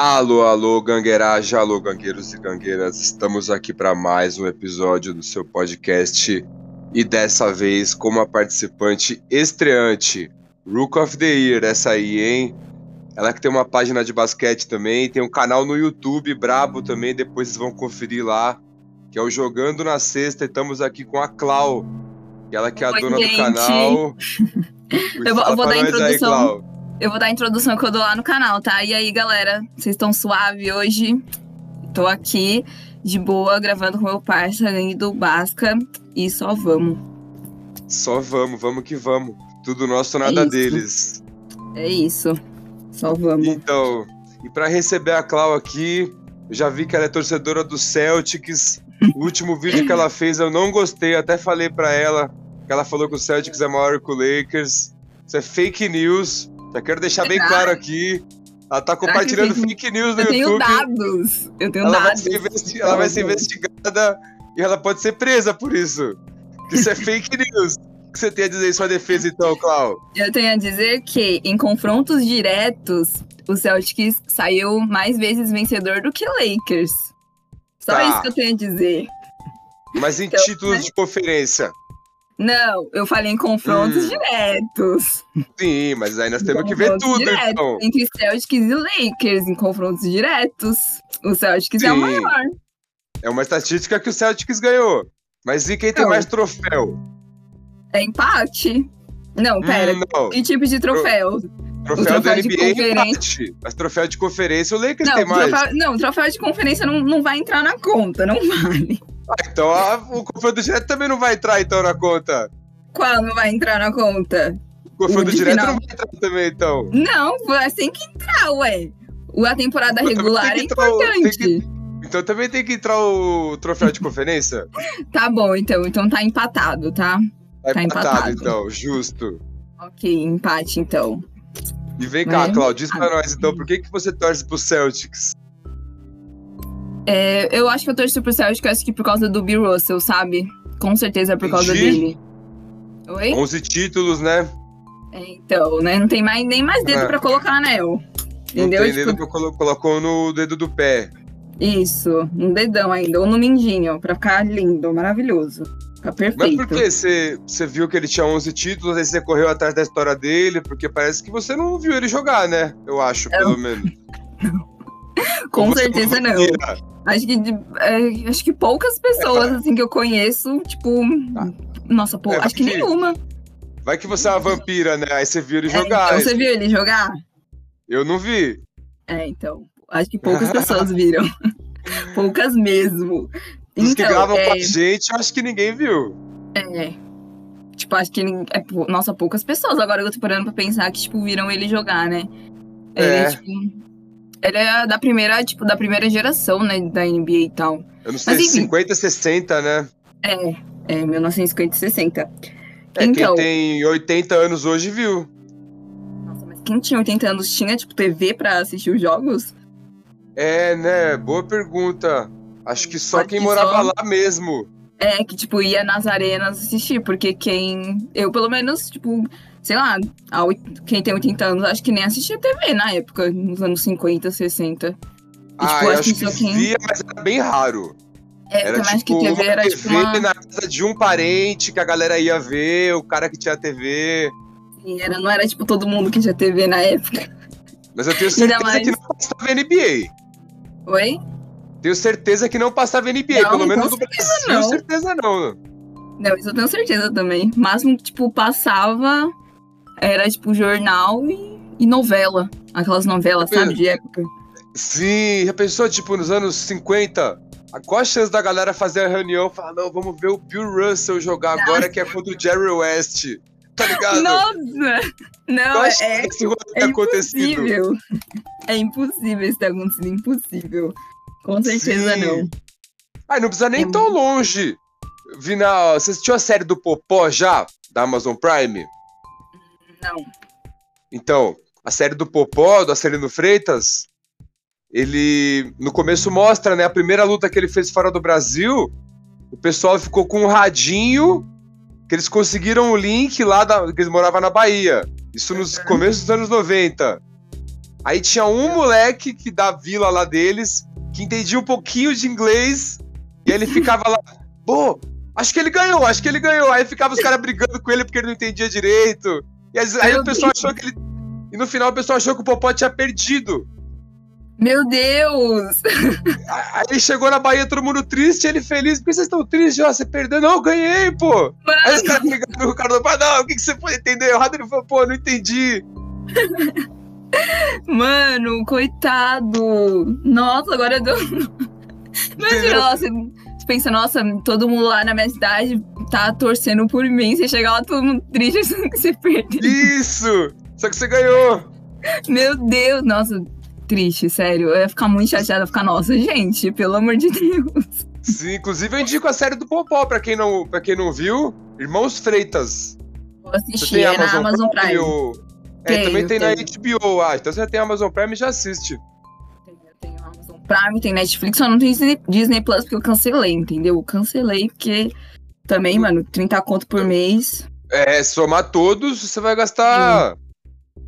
Alô, alô, gangueiragem, alô, gangueiros e gangueiras. Estamos aqui para mais um episódio do seu podcast e dessa vez com uma participante estreante, Rook of the Year, essa aí, hein? Ela que tem uma página de basquete também, tem um canal no YouTube brabo também, depois vocês vão conferir lá, que é o Jogando na Sexta. E estamos aqui com a Clau, que ela que é a Oi, dona gente. do canal. Eu vou- eu vou dar a aí, introdução. Clau. Eu vou dar a introdução que eu dou lá no canal, tá? E aí, galera, vocês estão suave hoje? Tô aqui de boa, gravando com meu parceiro Gangue do Basca. E só vamos. Só vamos, vamos que vamos. Tudo nosso, nada deles. É isso. Só vamos. Então, e para receber a Clau aqui, eu já vi que ela é torcedora do Celtics. O último vídeo que ela fez eu não gostei, até falei pra ela que ela falou que o Celtics é maior que o Lakers. Isso é fake news. Já quero deixar bem Será? claro aqui. Ela tá compartilhando fake news no Eu tenho YouTube. dados. Eu tenho Ela vai, dados. ser investi- ela vai ser investigada e ela pode ser presa por isso. Isso é fake news. O que você tem a dizer em sua defesa, então, Clau? Eu tenho a dizer que, em confrontos diretos, o Celtics saiu mais vezes vencedor do que o Lakers. Só Tá. isso que eu tenho a dizer. Mas em Então, títulos de conferência. Não, eu falei em confrontos Hum. diretos. Sim, mas aí nós temos que ver tudo, diretos, então. Entre Celtics e Lakers, em confrontos diretos. O Celtics é o Sim. maior. É uma estatística que o Celtics ganhou. Mas e quem tem Não. mais troféu? É empate. Não, pera. Hum, não. Que tipo de troféu? Troféu, troféu da de NBA é conferência. empate. Mas troféu de conferência o Lakers Não, tem mais. troféu, não, troféu de conferência não, não vai entrar na conta, não vale. Ah, então a- o confronto direto também não vai entrar então na conta. Qual não vai entrar na conta? O confronto direto final. não vai entrar também, então. Não, tem que entrar, ué. A temporada Então, regular é entrar importante. que- Então também tem que entrar o troféu de conferência? Tá bom, então. Então tá empatado, tá? É Tá empatado. então, justo. Ok, empate, então. E vem cá, É. Cláudio, diz pra nós então, por que, que você torce pro Celtics? É, eu acho que eu torço pro Celtic, acho que por causa do Bill Russell, sabe? Com certeza é por causa dele. Oi? 11 títulos, né? É, então, né? Não tem mais, nem mais dedo É. pra colocar anel. Não Entendeu? tem Tipo, dedo que eu colo- colocou no dedo do pé. Isso, um dedão ainda, ou no mindinho, pra ficar lindo, maravilhoso. Mas perfeito. por que você, você viu que ele tinha 11 títulos, aí você correu atrás da história dele? Porque parece que você não viu ele jogar, né? Eu acho, pelo menos. Com você certeza não. vira? Acho que, é, acho que poucas pessoas, assim, que eu conheço, tipo. Tá. Nossa, pô, É, acho que que- nenhuma. Vai que você é uma vampira, né? Aí você viu ele É, jogar. então, você viu ele jogar? Eu não vi. É, então. Acho que poucas pessoas viram. poucas mesmo. Os que Então, gravam é, com a gente, eu acho que ninguém viu. é. Tipo, acho que. É, nossa, poucas pessoas. Agora eu tô parando pra pensar que, tipo, viram ele jogar, né? Ele, É. tipo. Ele é da primeira, tipo, da primeira geração, né? Da NBA e tal. Eu não sei, Mas, enfim. 50, 60, né? É, é 1950 e 60. É, então, quem tem 80 anos hoje viu. nossa, mas quem tinha 80 anos tinha, tipo, TV pra assistir os jogos? É, né? Boa pergunta. Acho que só quem que morava só- lá mesmo. É, que, tipo, ia nas arenas assistir, porque quem. Eu, pelo menos, tipo, sei lá, quem tem 80 anos, acho que nem assistia TV na época, nos anos 50, 60. E, ah, tipo, eu acho que que quem- via, mas era bem raro. É, eu Era acho tipo que TV uma era, TV tipo, uma. na casa de um parente que a galera ia ver, o cara que tinha TV. Sim, Era, não era, tipo, todo mundo que tinha TV na época. Mas eu tenho certeza mais- que não passava NBA. Oi? Tenho certeza que não passava NBA, Não, pelo menos Brasil, não. certeza não. Não, isso eu tenho certeza também. O máximo que, tipo, passava era, tipo, jornal e, e novela. Aquelas novelas, sabe, de época. Sim, já pensou, tipo, nos anos 50? a- Qual a chance da galera fazer a reunião e falar, não, vamos ver o Bill Russell jogar agora, que é contra o Jerry West. Tá ligado? Nossa! Não, Qual a é, chance é acontecido? impossível. É impossível isso ter acontecido, impossível. Com certeza Sim. não. Ai, não precisa nem É tão longe. Vina, você assistiu a série do Popó já? Da Amazon Prime? Não. Então, a série do Popó, do Acelino Freitas, ele no começo mostra, né, a primeira luta que ele fez fora do Brasil, o pessoal ficou com um radinho que eles conseguiram o link lá da, que eles moravam na Bahia. Isso nos Uhum. começos dos anos 90. Aí tinha um moleque que da vila lá deles, que entendia um pouquinho de inglês, e ele ficava lá, pô, acho que ele ganhou, acho que ele ganhou. Aí ficava os caras brigando com ele porque ele não entendia direito. E aí, aí o pessoal achou que ele. E no final o pessoal achou que o Popó tinha perdido. Meu Deus! Aí chegou na Bahia, todo mundo triste, ele feliz. Por que vocês estão tristes? Ó, você perdeu. Não, eu ganhei, pô. Mano. Aí os caras brigando com o Ricardo, não, o que, que você foi entender errado? Ele falou, pô, não entendi. Mano, coitado. Nossa, agora eu. Imagina, nossa, você pensa, nossa, todo mundo lá na minha cidade tá torcendo por mim. Você chega lá, todo mundo triste, achando que você perdeu. Isso! Só que você ganhou. Meu Deus, nossa, triste, sério. Eu ia ficar muito chateada, ficar, nossa, gente, pelo amor de Deus. Sim, inclusive eu indico a série do Popó, pra quem não, pra quem não viu. Irmãos Freitas. Vou assistir, é na Amazon Prime. Prime. Ou... É, também tem tenho. na HBO, ah, então você tem Amazon Prime e já assiste. Tenho Amazon Prime, tem Netflix, só não tem Disney, Plus porque eu cancelei, entendeu? Eu cancelei porque também, mano, 30 conto por mês. É, somar todos, você vai gastar. Sim.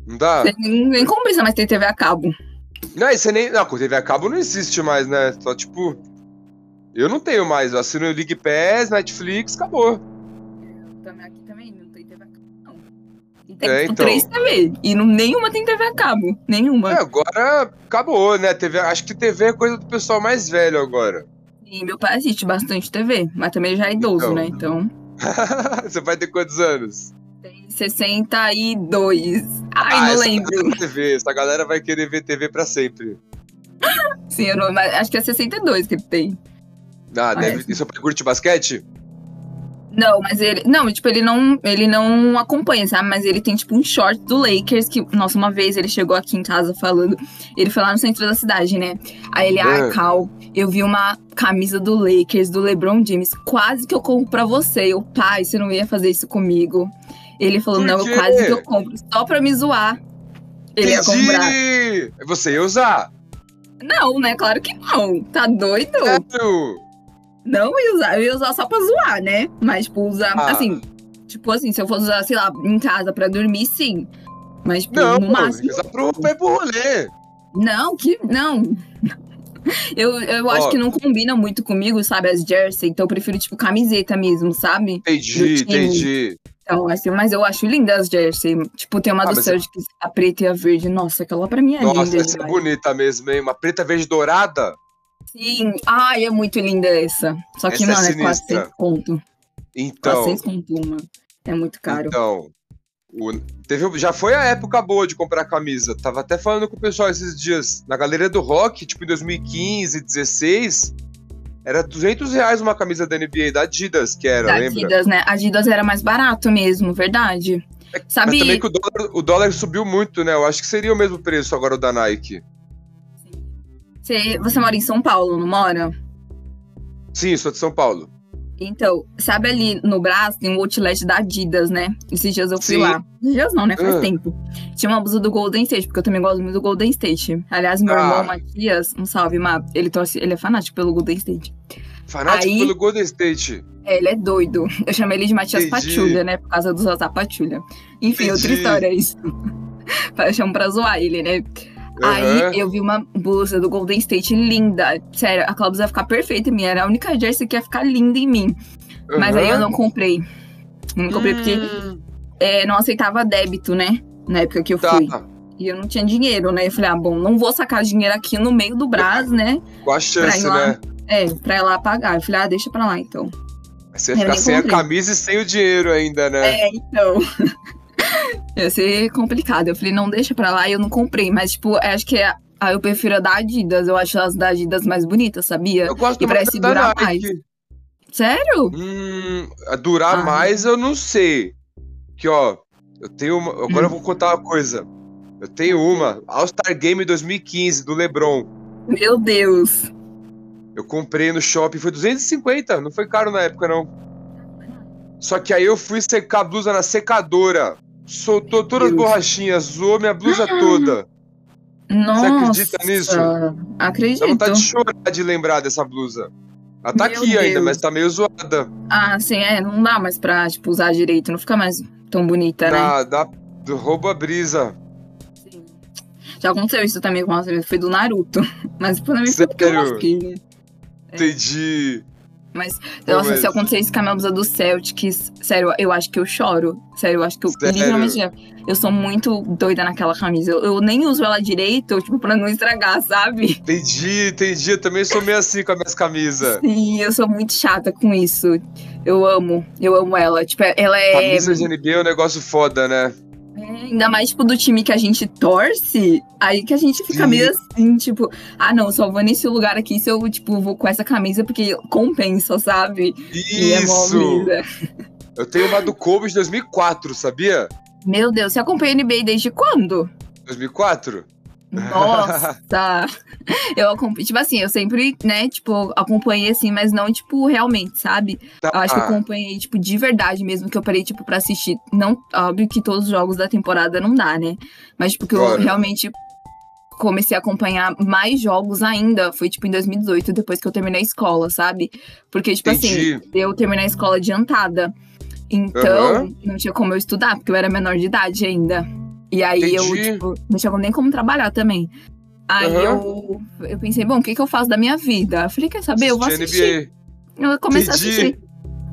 Não dá? Nem, nem compensa mais ter TV a cabo. Não, você nem. Não, com TV a cabo não existe mais, né? Só tipo. Eu não tenho mais. Eu assino o League Pass, Netflix, acabou. Eu também aqui também tem é, então. três TV. E não, nenhuma tem TV a cabo. Nenhuma. É, agora acabou, né? TV, acho que TV é coisa do pessoal mais velho agora. Sim, meu pai assiste bastante TV, mas também já é idoso, então. né? Então. Você vai ter quantos anos? Tem 62. Ai, ah, não lembro. TV. Essa galera vai querer ver TV pra sempre. Sim, eu não, acho que é 62 que ele tem. Ah, deve, e seu pai curte basquete? Não, mas ele. Não, tipo, ele não, ele não acompanha, sabe? Mas ele tem, tipo, um short do Lakers que, nossa, uma vez ele chegou aqui em casa falando. Ele foi lá no centro da cidade, né? Aí ele, ah. Cal, eu vi uma camisa do Lakers, do LeBron James. Quase que eu compro pra você. Eu, pai, você não ia fazer isso comigo. Ele falou, não, eu quase que eu compro, só pra me zoar. Ele ia comprar. Você ia usar? Não, né? Claro que não. Tá doido? Sério? Não ia usar, eu ia usar só pra zoar, né? Mas, tipo, usar, ah. assim, tipo assim, se eu fosse usar, sei lá, em casa pra dormir, sim. Mas, tipo, não, no máximo. Usar pro, pro rolê. Não, que. Não. Eu, eu acho que não combina muito comigo, sabe, as jersey, então eu prefiro, tipo, camiseta mesmo, sabe? Entendi, entendi. Então, assim, mas eu acho linda as jersey. Tipo, tem uma ah, do Serge que a preta e a verde. Nossa, aquela pra mim é Nossa, linda. Nossa, essa é bonita mesmo, hein? Uma preta verde dourada. Sim. Ai, é muito linda essa. Só que, essa é mano, é, é quase 6 conto. Então. Quase 6 conto uma. É muito caro. Então. O, teve, já foi a época boa de comprar camisa. Tava até falando com o pessoal esses dias. Na galeria do rock, tipo em 2015, 16, era 200 reais uma camisa da NBA da Adidas, que era, da lembra? Adidas, né? Adidas era mais barato mesmo, verdade. É, Sabe... Mas também que o dólar, o dólar subiu muito, né? Eu acho que seria o mesmo preço agora o da Nike. Você, você mora em São Paulo, não mora? Sim, sou de São Paulo. Então, sabe ali no Brás tem um outlet da Adidas, né? Esses dias eu fui Sim. lá. Esses dias não, né? Faz uh. tempo. Tinha uma blusa do Golden State, porque eu também gosto muito do Golden State. Aliás, meu ah. irmão Matias, um salve, Má, ele, torce, ele é fanático pelo Golden State. Fanático Aí, pelo Golden State? É, ele é doido. Eu chamei ele de Matias Patulha, né? Por causa do Zazá Patulha. Enfim, Entendi. outra história é isso. eu chamo pra zoar ele, né? Uhum. Aí eu vi uma blusa do Golden State linda. Sério, aquela blusa ia ficar perfeita em mim. Era a única jersey que ia ficar linda em mim. Uhum. Mas aí eu não comprei. Não comprei hum. porque é, não aceitava débito, né? Na época que eu tá. fui. E eu não tinha dinheiro, né? Eu falei, ah, bom, não vou sacar dinheiro aqui no meio do Brás, né? Com a chance, lá, né? É, pra ir lá pagar. Eu falei, ah, deixa pra lá então. Você ia ficar sem comprei. a camisa e sem o dinheiro ainda, né? É, então. Ia ser complicado. Eu falei, não, deixa pra lá. E eu não comprei. Mas, tipo, acho que é. Ah, eu prefiro a da Adidas. Eu acho as da Adidas mais bonitas, sabia? Eu gosto e parece durar mais. Sério? Hum, durar ah. mais eu não sei. Que, ó, eu tenho uma. Agora hum. eu vou contar uma coisa. Eu tenho uma. All-Star Game 2015, do LeBron. Meu Deus. Eu comprei no shopping, foi 250. Não foi caro na época, não. Só que aí eu fui secar a blusa na secadora. Soltou todas as borrachinhas, zoou minha blusa toda. Nossa, Você acredita nisso? Acredito. Dá vontade de chorar de lembrar dessa blusa. Ela tá Meu aqui Deus. ainda, mas tá meio zoada. Ah, sim, é. Não dá mais pra, tipo, usar direito. Não fica mais tão bonita, dá, né? Dá, rouba a brisa. Sim. Já aconteceu isso também com uma foi do Naruto. Mas também foi porque eu lasquei, né? Entendi. Mas, nossa, mas... se acontecer isso com a minha blusa do Celtics, sério, eu acho que eu choro. Sério, eu acho que eu sério? literalmente eu sou muito doida naquela camisa. Eu, eu, nem uso ela direito, tipo, pra não estragar, sabe? Entendi, entendi. Eu também sou meio assim com as minhas camisas. Sim, eu sou muito chata com isso. Eu amo, eu amo ela. Tipo, ela é. Camisa de NBA é um negócio foda, né? É, ainda mais, tipo, do time que a gente torce, aí que a gente fica Sim. meio assim, tipo, ah, não, só vou nesse lugar aqui se eu, tipo, vou com essa camisa porque compensa, sabe? Isso! É eu tenho uma do Kobe de 2004, sabia? Meu Deus, você acompanha a NBA desde quando? 2004? Nossa! eu acompanhei, tipo assim, eu sempre, né, tipo, acompanhei assim, mas não, tipo, realmente, sabe? Tá. Eu acho que eu acompanhei, tipo, de verdade mesmo, que eu parei, tipo, pra assistir. Não, óbvio que todos os jogos da temporada não dá, né? Mas, tipo, que eu realmente comecei a acompanhar mais jogos ainda foi, tipo, em 2018, depois que eu terminei a escola, sabe? Porque, tipo assim, Entendi. assim, eu terminei a escola adiantada. Então, uhum. não tinha como eu estudar, porque eu era menor de idade ainda. E aí Entendi. eu, tipo, não tinha nem como trabalhar também. Aí uhum. eu, eu pensei, bom, o que, que eu faço da minha vida? Eu falei, quer saber? Eu vou assistir. Eu comecei Entendi. a assistir.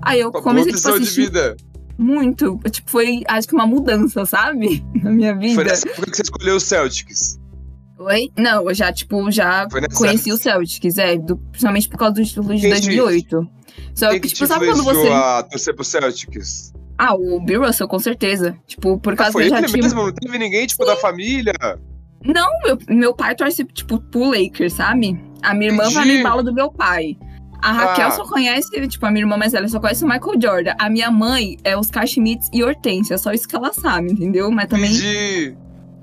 Aí eu comecei tipo, a assistir. De vida. Muito. Tipo, foi, acho que uma mudança, sabe? Na minha vida. Foi nessa época que você escolheu o Celtics. Oi? Não, eu já, tipo, já conheci o Celtics, é, do, principalmente por causa do título de 2008. Só Quem que, tipo, sabe quando você. a torcer pro Celtics? Ah, o Bill Russell, com certeza. Tipo, por causa ah, foi que eu já tinha... mesmo? Não teve ninguém, tipo, Sim. da família? Não, meu, meu pai torce, tipo, pro Lakers, sabe? A minha irmã vai no embalo do meu pai. A Raquel ah. só conhece, tipo, a minha irmã mais velha só conhece o Michael Jordan. A minha mãe é Oscar Schmitz e Hortência, só isso que ela sabe, entendeu? Mas também. Entendi.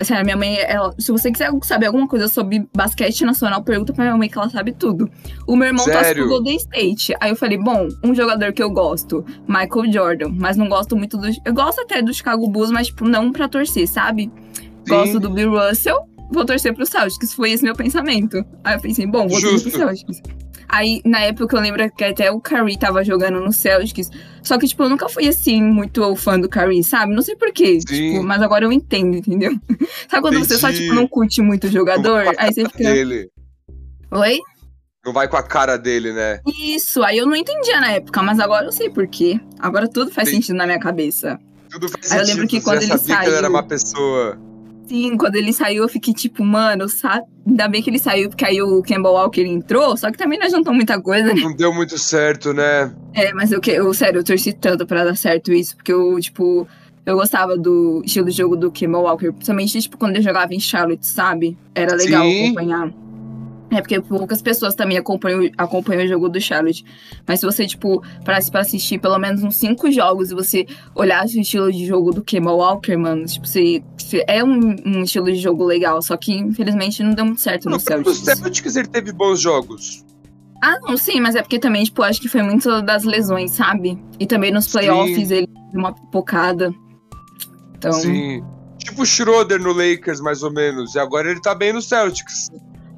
Assim, a minha mãe, ela, se você quiser saber alguma coisa sobre basquete nacional, pergunta pra minha mãe que ela sabe tudo. O meu irmão torce pro Golden State. Aí eu falei, bom, um jogador que eu gosto, Michael Jordan, mas não gosto muito do. Eu gosto até do Chicago Bulls, mas, tipo, não pra torcer, sabe? Sim. Gosto do Bill Russell, vou torcer pro Celtics. Foi esse meu pensamento. Aí eu pensei, bom, vou torcer pro Celtics. Aí, na época, eu lembro que até o Curry tava jogando no Celtics. Só que, tipo, eu nunca fui, assim, muito fã do Curry, sabe? Não sei porquê. Tipo, mas agora eu entendo, entendeu? sabe quando Entendi. você só, tipo, não curte muito o jogador? Aí você fica... Dele. Oi? Não vai com a cara dele, né? Isso, aí eu não entendia na época, mas agora eu sei por quê. Agora tudo faz Sim. sentido na minha cabeça. Tudo faz aí sentido. eu lembro que quando ele saiu. Que ele era uma pessoa Sim, quando ele saiu, eu fiquei tipo, mano, sabe? Ainda bem que ele saiu, porque aí o Campbell Walker entrou, só que também não adiantou muita coisa, né? Não deu muito certo, né? É, mas eu, eu sério, eu torci tanto pra dar certo isso, porque eu, tipo, eu gostava do estilo de jogo do Campbell Walker, principalmente, tipo, quando ele jogava em Charlotte, sabe? Era legal Sim. acompanhar. É porque poucas pessoas também acompanham, acompanham o jogo do Charlotte. Mas se você, tipo, parasse pra assistir pelo menos uns cinco jogos e você olhasse o estilo de jogo do Kemba Walker, mano, tipo, você, é um, um, estilo de jogo legal. Só que, infelizmente, não deu muito certo não, no Celtics. O Celtics ele teve bons jogos. Ah, não, sim, mas é porque também, tipo, acho que foi muito das lesões, sabe? E também nos playoffs sim. ele deu uma pipocada. Então... Sim. Tipo o Schroeder no Lakers, mais ou menos. E agora ele tá bem no Celtics.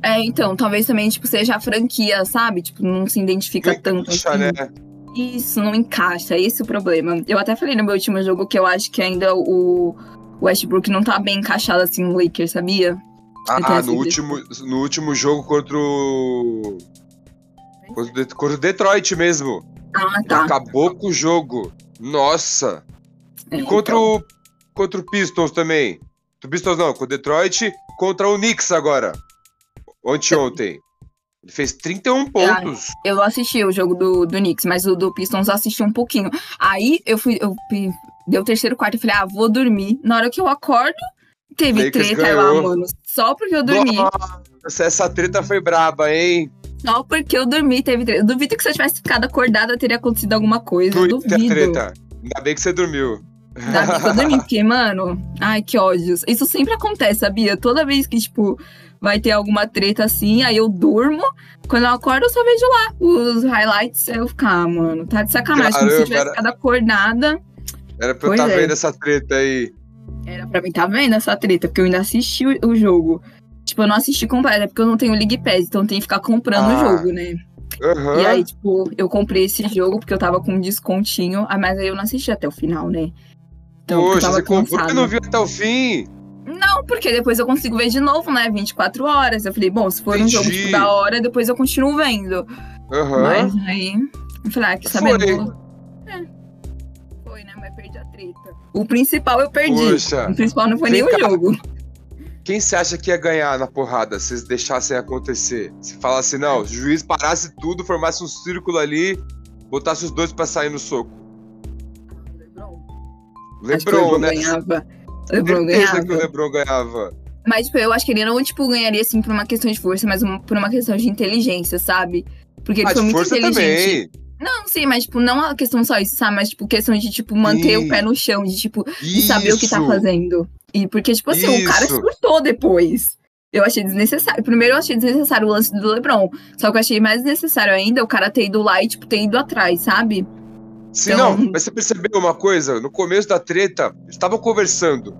É, então, talvez também, tipo, seja a franquia, sabe? Tipo, não se identifica não tanto. Encaixa, assim. né? Isso, não encaixa, esse é o problema. Eu até falei no meu último jogo que eu acho que ainda o Westbrook não tá bem encaixado assim no Lakers, sabia? Ah, no último, no último jogo contra o. Contra o Detroit mesmo. Ah, tá. Acabou com o jogo. Nossa! É, e contra, então... o, contra o Pistons também. O Pistons não, com o Detroit, contra o Knicks agora. Ontem, Ele fez 31 pontos. Ah, eu assisti o jogo do, do Knicks, mas o do Pistons eu assisti um pouquinho. Aí eu fui. Eu, deu o terceiro quarto e falei, ah, vou dormir. Na hora que eu acordo, teve Lakers treta ganhou. lá, mano. Só porque eu dormi. Nossa, essa treta foi braba, hein? Só porque eu dormi, teve treta. Eu duvido que se eu tivesse ficado acordada, teria acontecido alguma coisa. Duvido. treta. Ainda bem que você dormiu. Ainda bem que eu dormi, porque, mano, ai, que ódios. Isso sempre acontece, sabia? Toda vez que, tipo, vai ter alguma treta assim, aí eu durmo. Quando eu acordo, eu só vejo lá os highlights. Aí eu fico, ah, mano, tá de sacanagem. Caramba, Como se tivesse ficado acordada. Era pra eu estar tá é. vendo essa treta aí. Era pra mim estar tá vendo essa treta, porque eu ainda assisti o, o jogo. Tipo, eu não assisti completo, é porque eu não tenho League Pass, então tem que ficar comprando ah. o jogo, né? Uhum. E aí, tipo, eu comprei esse jogo porque eu tava com um descontinho, ah, mas aí eu não assisti até o final, né? Então, Poxa, você comprou e não viu até o fim? Não, porque depois eu consigo ver de novo, né? 24 horas. Eu falei, bom, se for Entendi. um jogo tipo, da hora, depois eu continuo vendo. Uhum. Mas aí. Eu falei, ah, que saber. É. Foi, né? Mas perdi a treta. O principal eu perdi. Poxa. O principal não foi nem o jogo. Quem você acha que ia ganhar na porrada se deixassem acontecer? Se falasse, não, o juiz parasse tudo, formasse um círculo ali, botasse os dois pra sair no soco. Lebron. Lebron, né? Ganhava. Lebron ganhava. que o Lebron ganhava. Mas, tipo, eu acho que ele não, tipo, ganharia, assim, por uma questão de força, mas uma, por uma questão de inteligência, sabe? Porque ele ah, foi muito força inteligente. Também. Não, sim, mas, tipo, não a questão só isso, sabe? Mas, tipo, questão de, tipo, manter sim. o pé no chão, de, tipo, de saber o que tá fazendo. E porque, tipo assim, isso. o cara surtou depois. Eu achei desnecessário. Primeiro eu achei desnecessário o lance do LeBron. Só que eu achei mais necessário ainda o cara ter ido lá e, tipo, ter ido atrás, sabe? Sim, então... não, mas você percebeu uma coisa? No começo da treta, eles estavam conversando.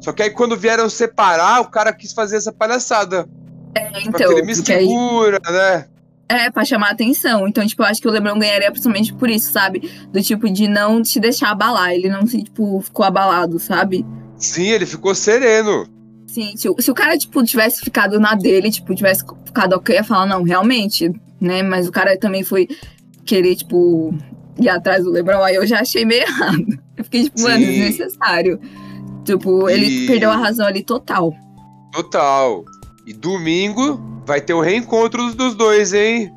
Só que aí quando vieram separar, o cara quis fazer essa palhaçada. É, então. Ele me segura, aí... né? É, pra chamar atenção. Então, tipo, eu acho que o Lebron ganharia principalmente por isso, sabe? Do tipo, de não te deixar abalar. Ele não se, tipo, ficou abalado, sabe? Sim, ele ficou sereno. Sim, se, se o cara, tipo, tivesse ficado na dele, tipo, tivesse ficado ok, ia falar, não, realmente, né? Mas o cara também foi querer, tipo, ir atrás do Lebron, aí eu já achei meio errado. Eu fiquei, tipo, mano, desnecessário. Tipo, ele perdeu a razão ali total. Total. E domingo vai ter o reencontro dos dois, hein?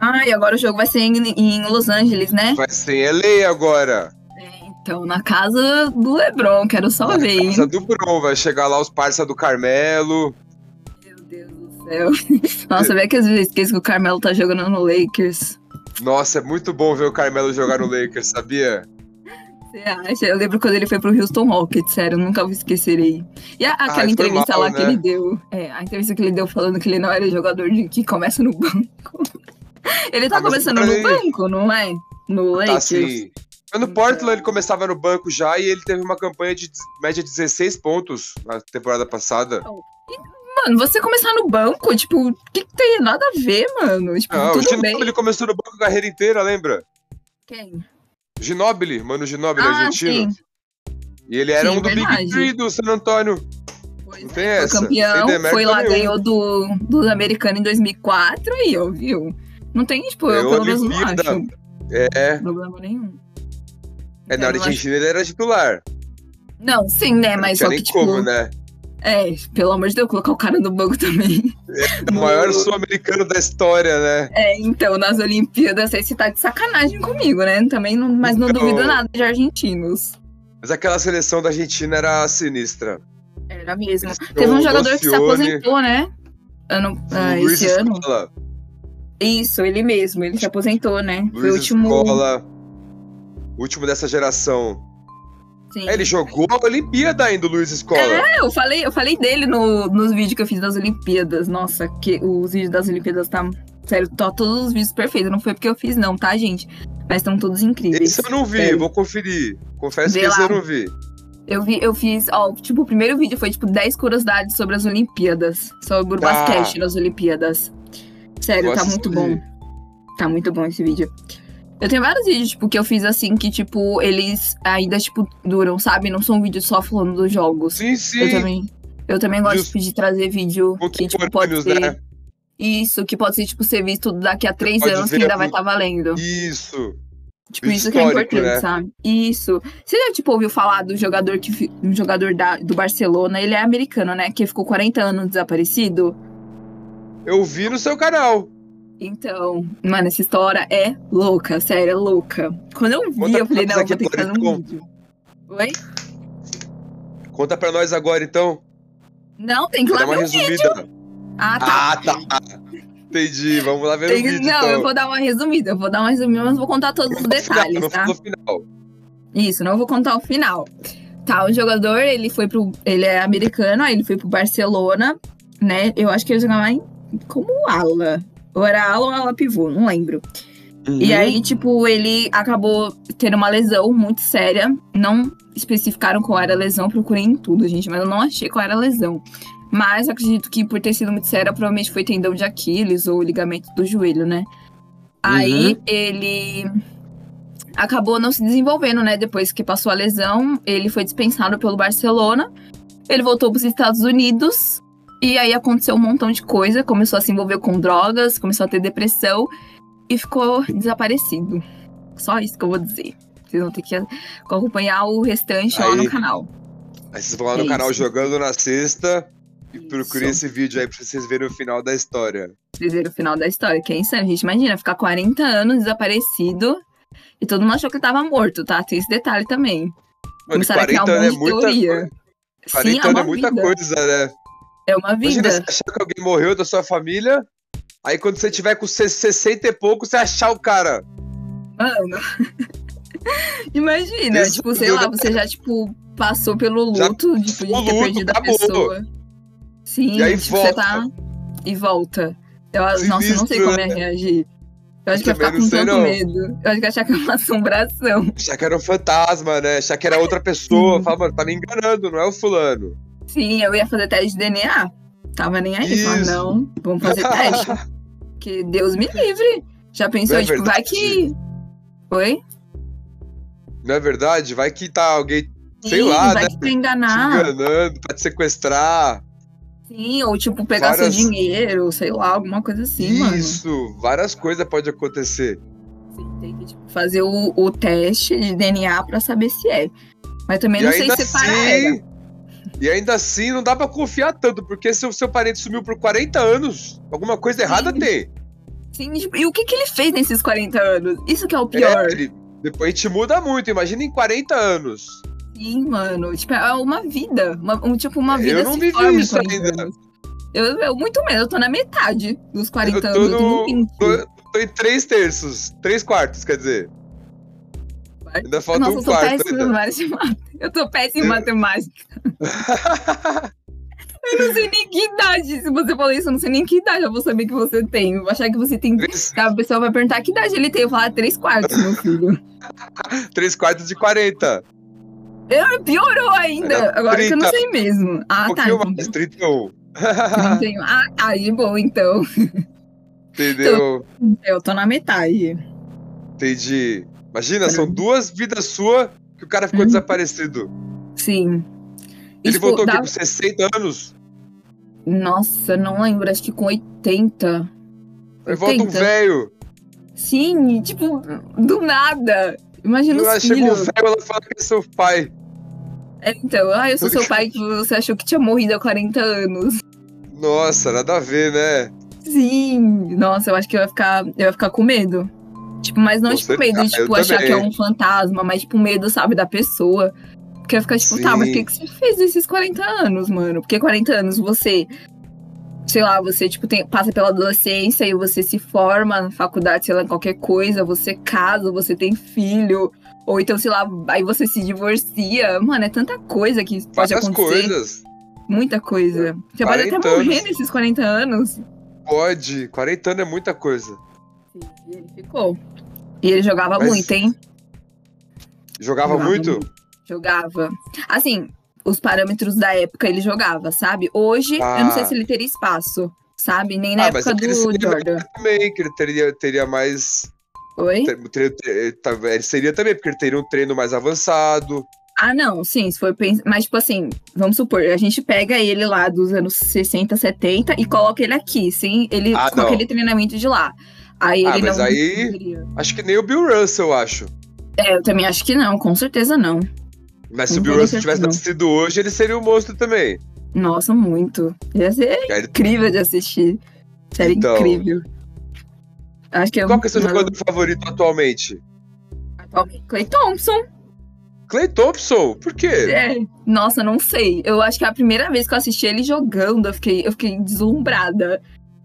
Ah, e agora o jogo vai ser em, em Los Angeles, né? Vai ser em LA agora. É, então, na casa do Lebron, quero só na ver. Na casa do Bron, vai chegar lá os parça do Carmelo. Meu Deus do céu. Nossa, vê que às vezes que o Carmelo tá jogando no Lakers. Nossa, é muito bom ver o Carmelo jogar no Lakers, sabia? Você acha? Eu lembro quando ele foi pro Houston Rockets, sério, nunca vou esquecerei. E a, aquela ah, entrevista mal, lá né? que ele deu, é, a entrevista que ele deu falando que ele não era jogador de que começa no banco. ele tá ah, começando no banco, não é? No tá, Lakers. Tá, sim. No Portland ele começava no banco já e ele teve uma campanha de média de 16 pontos na temporada passada. Mano, você começar no banco, tipo, o que, que, tem nada a ver, mano? Tipo, não, tudo o bem. ele começou no banco a carreira inteira, lembra? Quem? Ginobili, mano Ginobili, ah, argentino. Sim. E ele era sim, um do verdade. Big Three do San Antônio. Pois não tem é, essa. Foi campeão, foi lá, nenhum. ganhou do, do americano em 2004 e eu, viu? Não tem, tipo, eu, eu pelo menos não acho. É. Problema nenhum. É, na Argentina ele era titular. Não, sim, né? Mas só que, tipo... como, né? É, pelo amor de Deus, colocar o cara no banco também. É o maior sul-americano da história, né? É, então, nas Olimpíadas, aí você tá de sacanagem comigo, né? Também não, mas não então, duvido nada de argentinos. Mas aquela seleção da Argentina era sinistra. Era mesmo. Teve um jogador que se aposentou, né? Ano, ah, esse ano. Escola. Isso, ele mesmo, ele se aposentou, né? Luiz Foi o último. Escola, último dessa geração. Sim. Ele jogou a Olimpíada ainda, o Luiz Escola. É, eu falei, eu falei dele no, nos vídeos que eu fiz das Olimpíadas. Nossa, que os vídeos das Olimpíadas tá. Sério, tá todos os vídeos perfeitos. Não foi porque eu fiz, não, tá, gente? Mas estão todos incríveis. Esse eu não vi, sério. vou conferir. Confesso Vê que lá. esse eu não vi. Eu vi, eu fiz, ó, tipo, o primeiro vídeo foi, tipo, 10 curiosidades sobre as Olimpíadas. Sobre o ah. basquete nas Olimpíadas. Sério, tá muito bom. Tá muito bom esse vídeo. Eu tenho vários vídeos, tipo, que eu fiz assim, que, tipo, eles ainda, tipo, duram, sabe? Não são vídeos só falando dos jogos. Sim, sim. Eu também, eu também gosto tipo, de trazer vídeo que, tipo, pode ser... Né? Isso, que pode ser, tipo, ser visto daqui a três anos que ainda vai estar tá valendo. Isso. Tipo, isso que é importante, né? sabe? Isso. Você já, tipo, ouviu falar do jogador que um jogador da, do Barcelona? Ele é americano, né? Que ficou 40 anos desaparecido. Eu vi no seu canal. Então, mano, essa história é louca, sério, é louca. Quando eu vi, Conta eu falei, não, vou ter que fazer um vídeo. Oi? Conta pra nós agora, então. Não, tem que lá dar uma resumida. Vídeo. Ah, tá. Ah, tá. Entendi, vamos lá ver tem, o vídeo, Não, então. eu vou dar uma resumida, eu vou dar uma resumida, mas vou contar todos os detalhes, final, tá? No final. Isso, não vou contar o final. Tá, o jogador, ele foi pro... Ele é americano, aí ele foi pro Barcelona, né? Eu acho que ele jogava em, como ala. Ou era ala ou ala pivô, não lembro. Uhum. E aí, tipo, ele acabou tendo uma lesão muito séria. Não especificaram qual era a lesão, procurei em tudo, gente, mas eu não achei qual era a lesão. Mas acredito que por ter sido muito séria, provavelmente foi tendão de Aquiles ou ligamento do joelho, né? Aí uhum. ele acabou não se desenvolvendo, né? Depois que passou a lesão, ele foi dispensado pelo Barcelona. Ele voltou para os Estados Unidos e aí aconteceu um montão de coisa. Começou a se envolver com drogas, começou a ter depressão e ficou desaparecido. Só isso que eu vou dizer. Vocês vão ter que acompanhar o restante aí, lá no canal. Aí vocês vão lá no é canal isso. Jogando na Sexta e procurem esse vídeo aí pra vocês verem o final da história. Vocês verem o final da história, que é insano. Gente, imagina ficar 40 anos desaparecido e todo mundo achou que ele tava morto, tá? Tem esse detalhe também. Mano, Começaram a criar um monte é de teoria. 40 Sim, é anos é muita vida. coisa, né? É uma vida. Imagina você achar que alguém morreu da sua família, aí quando você tiver com 60 e pouco, você achar o cara. Mano. Imagina, Isso tipo, sei lá, você já, tipo, passou pelo luto, já, tipo, de ter luto, perdido acabou. a pessoa. Sim, e aí tipo, volta. você tá e volta. Eu, nossa, eu não sei como é né? reagir. Eu acho que ia ficar com tanto não. medo. Eu acho que ia achar que era uma assombração. Achar que era um fantasma, né? Achar que era outra pessoa. Fala, mano, tá me enganando, não é o fulano. Sim, eu ia fazer teste de DNA. Tava nem aí. Falar, não, vamos fazer teste. que Deus me livre. Já pensou, é tipo, vai que. Oi? Não é verdade? Vai que tá alguém, sei Sim, lá, vai né? Te enganar. Te enganando, pra te sequestrar. Sim, ou tipo, pegar várias... seu dinheiro, sei lá, alguma coisa assim, Isso, mano. Isso, várias coisas podem acontecer. Sim, tem que tipo, fazer o, o teste de DNA pra saber se é. Mas também e não sei separar assim, E ainda assim, não dá pra confiar tanto, porque se o seu parente sumiu por 40 anos, alguma coisa Sim. errada tem. Sim, tipo, e o que, que ele fez nesses 40 anos? Isso que é o pior. É, ele, depois te muda muito, imagina em 40 anos. Sim, mano. Tipo, é uma vida. Uma, um, tipo, uma vida Eu não vivi isso ainda. Eu, eu, muito menos, eu tô na metade dos 40 eu anos. No, eu tô, tô, em três terços, três quartos, quer dizer. Ainda falta Nossa, um quarto. Eu tô péssimo em matemática. eu não sei nem que idade. Se você falou isso, eu não sei nem que idade eu vou saber que você tem. Eu vou achar que você tem. A pessoa vai perguntar que idade ele tem. Eu vou falar três quartos, meu filho. três quartos de 40. Piorou ainda. Era Agora 30. que eu não sei mesmo. Ah, um tá. Então. Mais, 31. 31. Ah, tá. De boa, então. Entendeu? Então, eu tô na metade. Entendi. Imagina, são duas vidas suas que o cara ficou hum. desaparecido. Sim. Ele tipo, voltou dá... aqui com 60 anos? Nossa, não lembro, acho que com 80. Aí volta um velho. Sim, tipo, do nada. Imagina os filhos. Chega um velho, ela fala que é seu pai. É, então, ah, eu sou seu pai que você achou que tinha morrido há 40 anos. Nossa, nada a ver, né? Sim, nossa, eu acho que eu ia ficar, eu ia ficar com medo. Tipo, mas não, com tipo, medo de, tipo, achar também. que é um fantasma, mas, tipo, medo, sabe, da pessoa. Porque eu ia ficar, tipo, Sim. tá, mas o que, que você fez nesses 40 anos, mano? Porque 40 anos você, sei lá, você, tipo, tem, passa pela adolescência e você se forma na faculdade, sei lá, qualquer coisa, você casa, você tem filho, ou então, sei lá, aí você se divorcia. Mano, é tanta coisa que pode Várias acontecer. coisas. Muita coisa. Você pode até morrer anos. nesses 40 anos. Pode. 40 anos é muita coisa. Sim, e ele ficou. E ele jogava Mas... muito, hein? Jogava, jogava muito? muito? Jogava. Assim, os parâmetros da época ele jogava, sabe? Hoje, ah. eu não sei ah. se ele teria espaço, sabe? Nem na ah, época do Jordan. Também, que ele teria, teria mais Oi? Tá, ele seria também, porque ele teria um treino mais avançado. Ah, não, sim, se for pensar. Mas, tipo assim, vamos supor, a gente pega ele lá dos anos 60, 70 e coloca ele aqui, sim? Ele ah, com não. aquele treinamento de lá. Aí ah, ele mas não. aí. Acho que nem o Bill Russell, eu acho. É, eu também acho que não, com certeza não. Mas se o Bill Russell tivesse nascido hoje, ele seria um monstro também. Nossa, muito. Ia ser incrível de assistir. Série então, incrível. Acho que é Qual que é o seu jogador favorito atualmente? Atualmente, Clay Thompson. Clay Thompson? Por quê? É. Nossa, não sei. Eu acho que é a primeira vez que eu assisti ele jogando, eu fiquei, eu fiquei deslumbrada.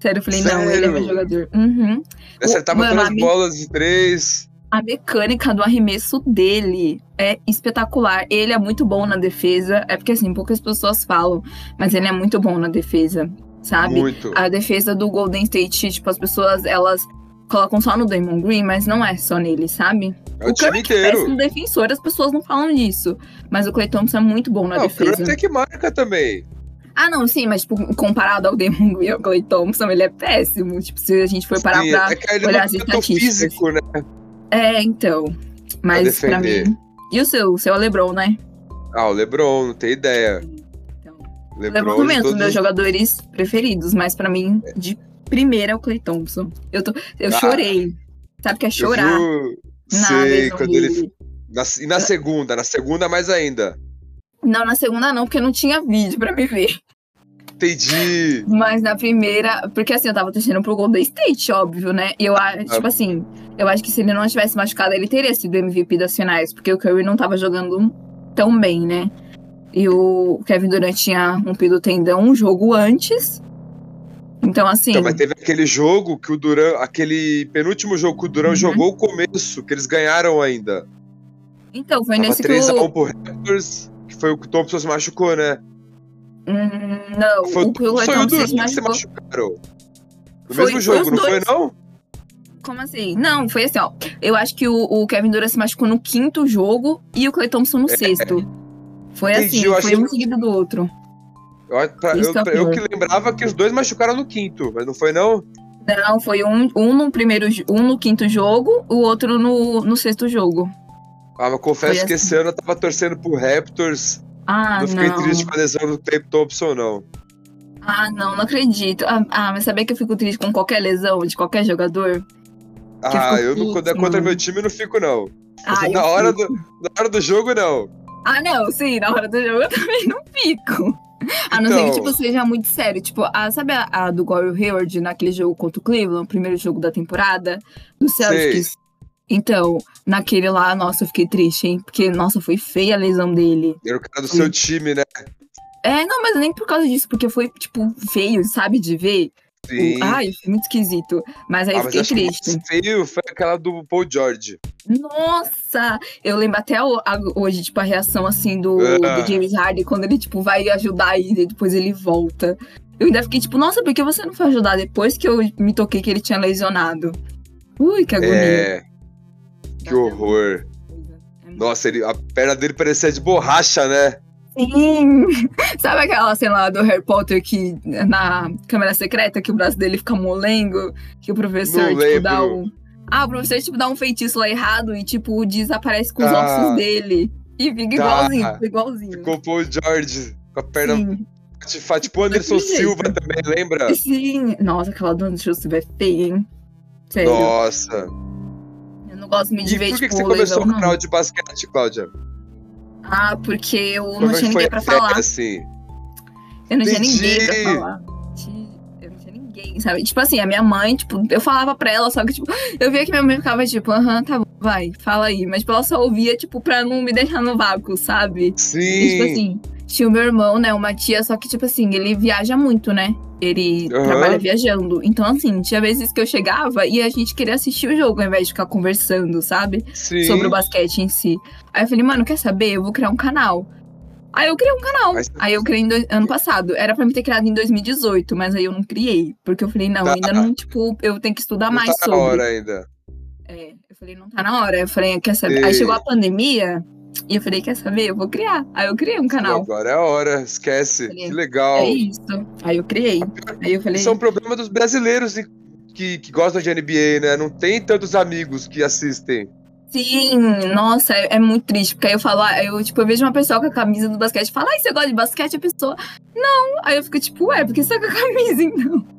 Sério, eu falei, Sério? não, ele é meu jogador. Uhum. Ele acertava todas as bolas de três. A mecânica do arremesso dele é espetacular. Ele é muito bom na defesa. É porque, assim, poucas pessoas falam, mas ele é muito bom na defesa, sabe? Muito. A defesa do Golden State, tipo, as pessoas, elas colocam só no Damon Green, mas não é só nele, sabe? É o, o time inteiro. é defensor, as pessoas não falam disso. Mas o Clay Thompson é muito bom na não, defesa. O Curry que marca também. Ah, não, sim, mas tipo, comparado ao Green e ao Clay Thompson, ele é péssimo. Tipo, se a gente for parar sim, pra é olhar as estatísticas. Físico, né? É, então. Mas pra mim. E o seu? O seu é o LeBron, né? Ah, o LeBron, não tem ideia. Então, LeBron comento, todos... meus jogadores preferidos, mas para mim, de primeira é o Clay Thompson. Eu, tô, eu ah, chorei. Sabe o que é chorar? Eu Sei, quando ele. Na, e na segunda? Na segunda mais ainda. Não, na segunda não, porque não tinha vídeo pra me ver. Entendi. Mas na primeira, porque assim, eu tava torcendo pro Golden State, óbvio, né? E eu acho, tipo assim, eu acho que se ele não tivesse machucado, ele teria sido MVP das finais, porque o Curry não tava jogando tão bem, né? E o Kevin Durant tinha rompido o tendão um jogo antes. Então, assim. Então, mas teve aquele jogo que o Duran. Aquele penúltimo jogo que o Duran uhum. jogou o começo, que eles ganharam ainda. Então, foi Tava nesse 3 que. 3x1 pro Raptors, que foi o que o Thompson se machucou, né? Hum, não, foi o, que o Duran que se machucaram. No foi, mesmo jogo, não foi, não? Como assim? Não, foi assim, ó. Eu acho que o, o Kevin Durant se machucou no quinto jogo e o Clay Thompson no é. sexto. Foi Entendi, assim, foi um seguido do outro. Eu, pra, eu, eu, que lembrava que os dois machucaram no quinto, mas não foi não? Não, foi um, um no primeiro, um no quinto jogo, o outro no, no sexto jogo. Ah, mas confesso foi que assim. esse ano eu tava torcendo pro Raptors. Ah, não fiquei não. triste com a lesão do Tape Thompson, não. Ah, não, não acredito. Ah, ah, mas sabia que eu fico triste com qualquer lesão de qualquer jogador? ah, eu, não, quando é contra meu time, eu não fico, não. Ah, na, hora do, na hora do jogo, não. Ah, não, sim, na hora do jogo eu também não fico. A não então... ser que, tipo, seja muito sério. Tipo, a, sabe a, a do Gore Hayward naquele jogo contra o Cleveland, o primeiro jogo da temporada? Do Celtics? Então, naquele lá, nossa, eu fiquei triste, hein? Porque, nossa, foi feia a lesão dele. Era o cara do foi... seu time, né? É, não, mas nem por causa disso, porque foi, tipo, feio, sabe, de ver. Sim. Ai, foi muito esquisito. Mas aí ah, eu fiquei triste. feio foi aquela do Paul George. Nossa! Eu lembro até hoje, tipo, a reação assim do, uh. do James Harden quando ele, tipo, vai ajudar e depois ele volta. Eu ainda fiquei tipo, nossa, por que você não foi ajudar depois que eu me toquei que ele tinha lesionado? Ui, que agonia. É. Que horror. É nossa, ele, a perna dele parecia de borracha, né? Sim! Sabe aquela cena lá do Harry Potter que na câmera secreta que o braço dele fica molengo? Que o professor, Não tipo, dá um. Ah, o professor, tipo, dá um feitiço lá errado e, tipo, desaparece com os ah, ossos dele. E fica tá. igualzinho, fica igualzinho. Ficou o George com a perna. Sim. Tipo Anderson Silva também, lembra? Sim. Nossa, aquela do Anderson Silva é feia, hein? Sério. Nossa. Gosto muito de ver, por que, tipo, que você começou o canal de basquete, Cláudia? Ah, porque eu Como não tinha ninguém pra falar. Assim? Eu não Entendi. tinha ninguém pra falar. Eu não tinha ninguém, sabe? Tipo assim, a minha mãe, tipo, eu falava pra ela, só que, tipo, eu via que minha mãe ficava, tipo, aham, tá bom, vai, fala aí. Mas, tipo, ela só ouvia, tipo, pra não me deixar no vácuo, sabe? Sim. E, tipo assim, tinha o meu irmão, né, uma tia, só que, tipo assim, ele viaja muito, né? Ele uhum. trabalha viajando. Então, assim, tinha vezes que eu chegava e a gente queria assistir o jogo ao invés de ficar conversando, sabe? Sim. Sobre o basquete em si. Aí eu falei, mano, quer saber? Eu vou criar um canal. Aí eu criei um canal. Mas... Aí eu criei do... ano passado. Era pra me ter criado em 2018, mas aí eu não criei. Porque eu falei, não, tá. ainda não, tipo, eu tenho que estudar não mais tá sobre. Na hora ainda. É, eu falei, não tá na hora. Eu falei, quer saber? E... Aí chegou a pandemia, e eu falei, quer saber? Eu vou criar. Aí eu criei um canal. Agora é a hora, esquece. Falei, que legal. É isso. Aí eu criei. Aí eu falei. Isso é um problema dos brasileiros que, que gostam de NBA, né? Não tem tantos amigos que assistem. Sim, nossa, é, é, muito triste. Porque aí eu falo, ah, eu, tipo, eu vejo uma pessoa com a camisa do basquete e falo, ai, você gosta de basquete? A pessoa, não. Aí eu fico tipo, ué, por que você tá com a camisa então?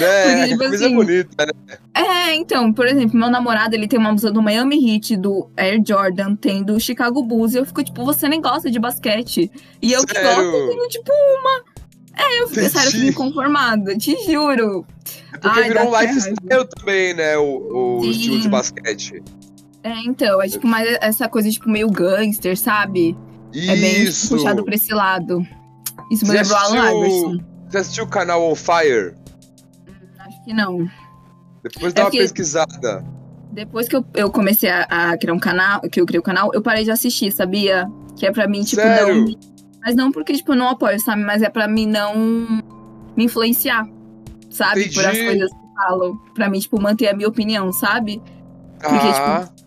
É, Porque, tipo, coisa assim, bonita, né? É, então, por exemplo, meu namorado, ele tem uma blusa do Miami Heat, do Air Jordan, tem do Chicago Bulls, e eu fico, tipo, você nem gosta de basquete. E eu sério? que gosto, tenho, tipo, uma. É, eu fico, sério, eu fico inconformada, te juro. É porque Ai, virou um lifestyle também, né, o, o estilo de basquete. É, então, é tipo mais essa coisa, tipo, meio gangster, sabe? Isso. É bem tipo, puxado pra esse lado. Isso me lembrou Alan Iverson. Você assistiu o canal On Fire? Que não. Depois dá é uma pesquisada. Depois que eu, eu comecei a, a, criar um canal, que eu criei o um canal, eu parei de assistir, sabia? Que é pra mim, tipo, Sério? não. Mas não porque, tipo, eu não apoio, sabe? Mas é pra mim não me influenciar, sabe? Entendi. Por as coisas que falam. Pra mim, tipo, manter a minha opinião, sabe? Porque, ah. tipo,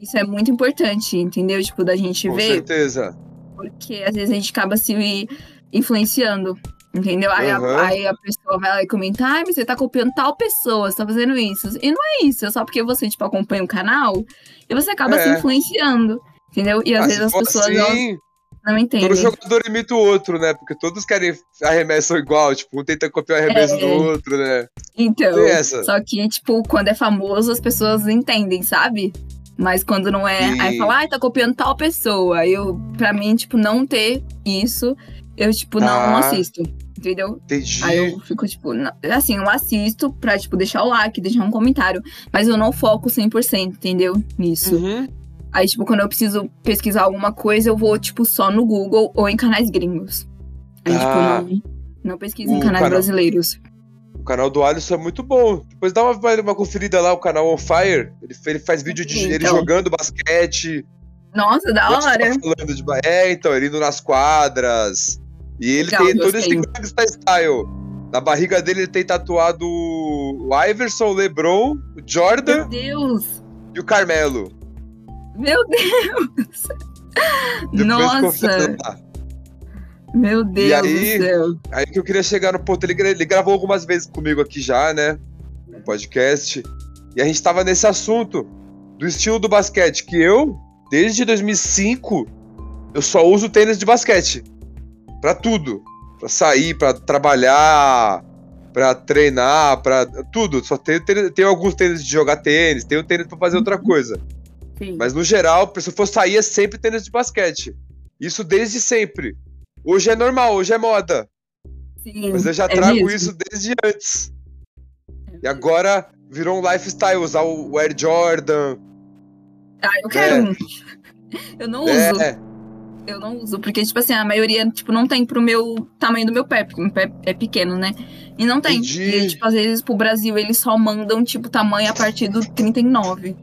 isso é muito importante, entendeu? Tipo, da gente Com ver. Com certeza. Porque às vezes a gente acaba se influenciando. Entendeu? Aí, uhum. a, aí, a, pessoa vai lá e comenta, ai, mas você tá copiando tal pessoa, você tá fazendo isso. E não é isso, é só porque você, tipo, acompanha o canal e você acaba é. se influenciando. Entendeu? E às vezes as pessoas. Assim... não entendem. Todo jogador imita o outro, né? Porque todos querem arremessam igual, tipo, um tenta copiar o arremesso é. do outro, né? Então, só que, tipo, quando é famoso, as pessoas entendem, sabe? Mas quando não é, aí fala, ai, tá copiando tal pessoa. Eu, pra mim, tipo, não ter isso, eu, tipo, não, ah, não assisto. Entendeu? Entendi. Aí eu fico, tipo, não, assim, eu assisto pra, tipo, deixar o like, deixar um comentário. Mas eu não foco 100%, entendeu? Nisso. Uhum. Aí, tipo, quando eu preciso pesquisar alguma coisa, eu vou, tipo, só no Google ou em canais gringos. Aí, tipo, ah, tipo, não, não pesquiso em canais canal, brasileiros. O canal do Alisson é muito bom. Depois dá uma, uma conferida lá, o canal On Fire. Ele, ele faz vídeo de então. ele jogando basquete. Nossa, da hora. Tá falando de, é, então, ele indo nas quadras. E ele Legal, tem todo esse gangsta style. Na barriga dele ele tem tatuado o Iverson, o LeBron, o Jordan. Meu Deus! E o Carmelo. Meu Deus! Nossa! Meu Deus aí, do céu. Aí que eu queria chegar no ponto. Ele, ele gravou algumas vezes comigo aqui já, né? No podcast. E a gente tava nesse assunto do estilo do basquete. Que eu, desde 2005, eu só uso tênis de basquete. Pra tudo. Pra sair, pra trabalhar, pra treinar, pra tudo. Só tenho, tenho, tenho alguns tênis de jogar tênis, tenho tênis pra fazer outra coisa. Sim. Mas no geral, se for sair, é sempre tênis de basquete. Isso desde sempre. Hoje é normal, hoje é moda. Sim, Mas eu já é trago mesmo. isso desde antes. É e agora virou um lifestyle usar o Air Jordan. Ah, eu quero é. um. Eu não é. Eu não uso, porque, tipo assim, a maioria, tipo, não tem pro meu tamanho do meu pé, porque meu pé é pequeno, né? E não tem. Entendi. E, tipo, às vezes pro Brasil eles só mandam, tipo, tamanho a partir do 39.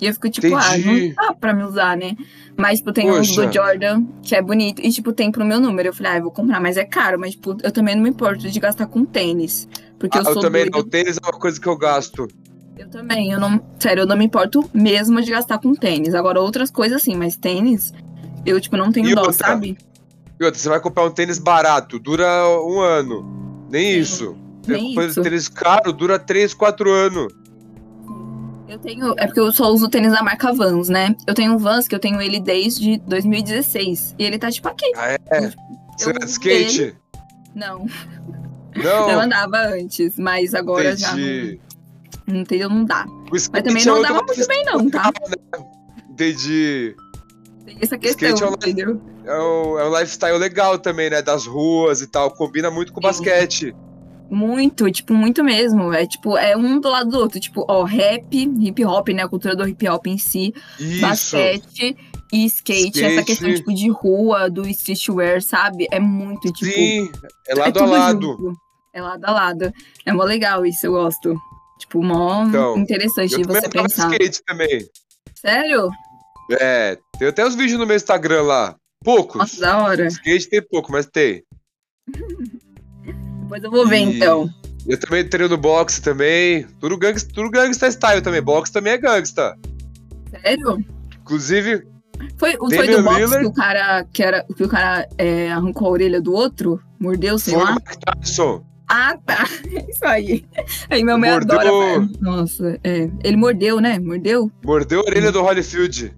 E eu fico tipo, Entendi. ah, não dá pra me usar, né? Mas, tipo, tem Poxa. um do Jordan, que é bonito, e, tipo, tem pro meu número. Eu falei, ah, eu vou comprar, mas é caro. Mas, tipo, eu também não me importo de gastar com tênis. Porque ah, eu sou Eu também não, tênis é uma coisa que eu gasto. Eu também, eu não. Sério, eu não me importo mesmo de gastar com tênis. Agora, outras coisas sim, mas tênis, eu, tipo, não tenho e dó, outra, sabe? E outra, você vai comprar um tênis barato, dura um ano. Nem sim, isso. Nem Depois isso. tênis caro, dura três, quatro anos. Eu tenho. É porque eu só uso tênis da marca Vans, né? Eu tenho um Vans que eu tenho ele desde 2016. E ele tá tipo aqui. Ah, é? Você anda de skate? Ele... Não. Não. Eu andava antes, mas agora Entendi. já. Não, entendeu? Não dá. Mas também não é andava muito bem, não, tá? Né? Entendi. Tem essa questão, é um, entendeu? É um, é um lifestyle legal também, né? Das ruas e tal. Combina muito com o basquete. Muito, tipo, muito mesmo. É tipo, é um do lado do outro. Tipo, ó, rap, hip hop, né? A cultura do hip hop em si. Isso. Basquete e skate, skate, essa questão, tipo, de rua, do streetwear, sabe? É muito, tipo. Sim, é lado é a lado. Junto. É lado a lado. É mó legal isso, eu gosto. Tipo, mó então, interessante de você pensar. skate também. Sério? É, tem até os vídeos no meu Instagram lá. Poucos. Nossa, da hora. Skate tem pouco, mas tem. Depois eu vou ver, e... então. Eu também treino boxe também. Tudo gangsta, tudo gangsta style também. Boxe também é gangsta. Sério? Inclusive. Foi, foi do boxe Miller, que o cara, que era, que o cara é, arrancou a orelha do outro? Mordeu, sei foi lá? Tyson. Ah, tá. Isso aí. Aí meu mãe mordeu... adora. Nossa, é. Ele mordeu, né? Mordeu? Mordeu a orelha do Holyfield.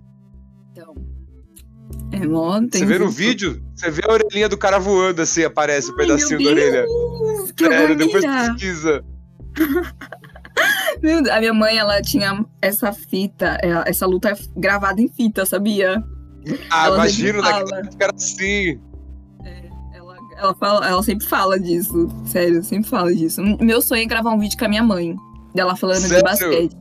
É mó, Você vê no vídeo, você vê a orelhinha do cara voando assim, aparece Ai, um pedacinho da orelha. Que Sério, depois pesquisa. Meu Deus, a minha mãe, ela tinha essa fita, essa luta gravada em fita, sabia? Ah, ela imagino, naquela época era assim. É, ela, ela, fala, ela sempre fala disso, sério, sempre fala disso. Meu sonho é gravar um vídeo com a minha mãe, dela falando sério? de basquete.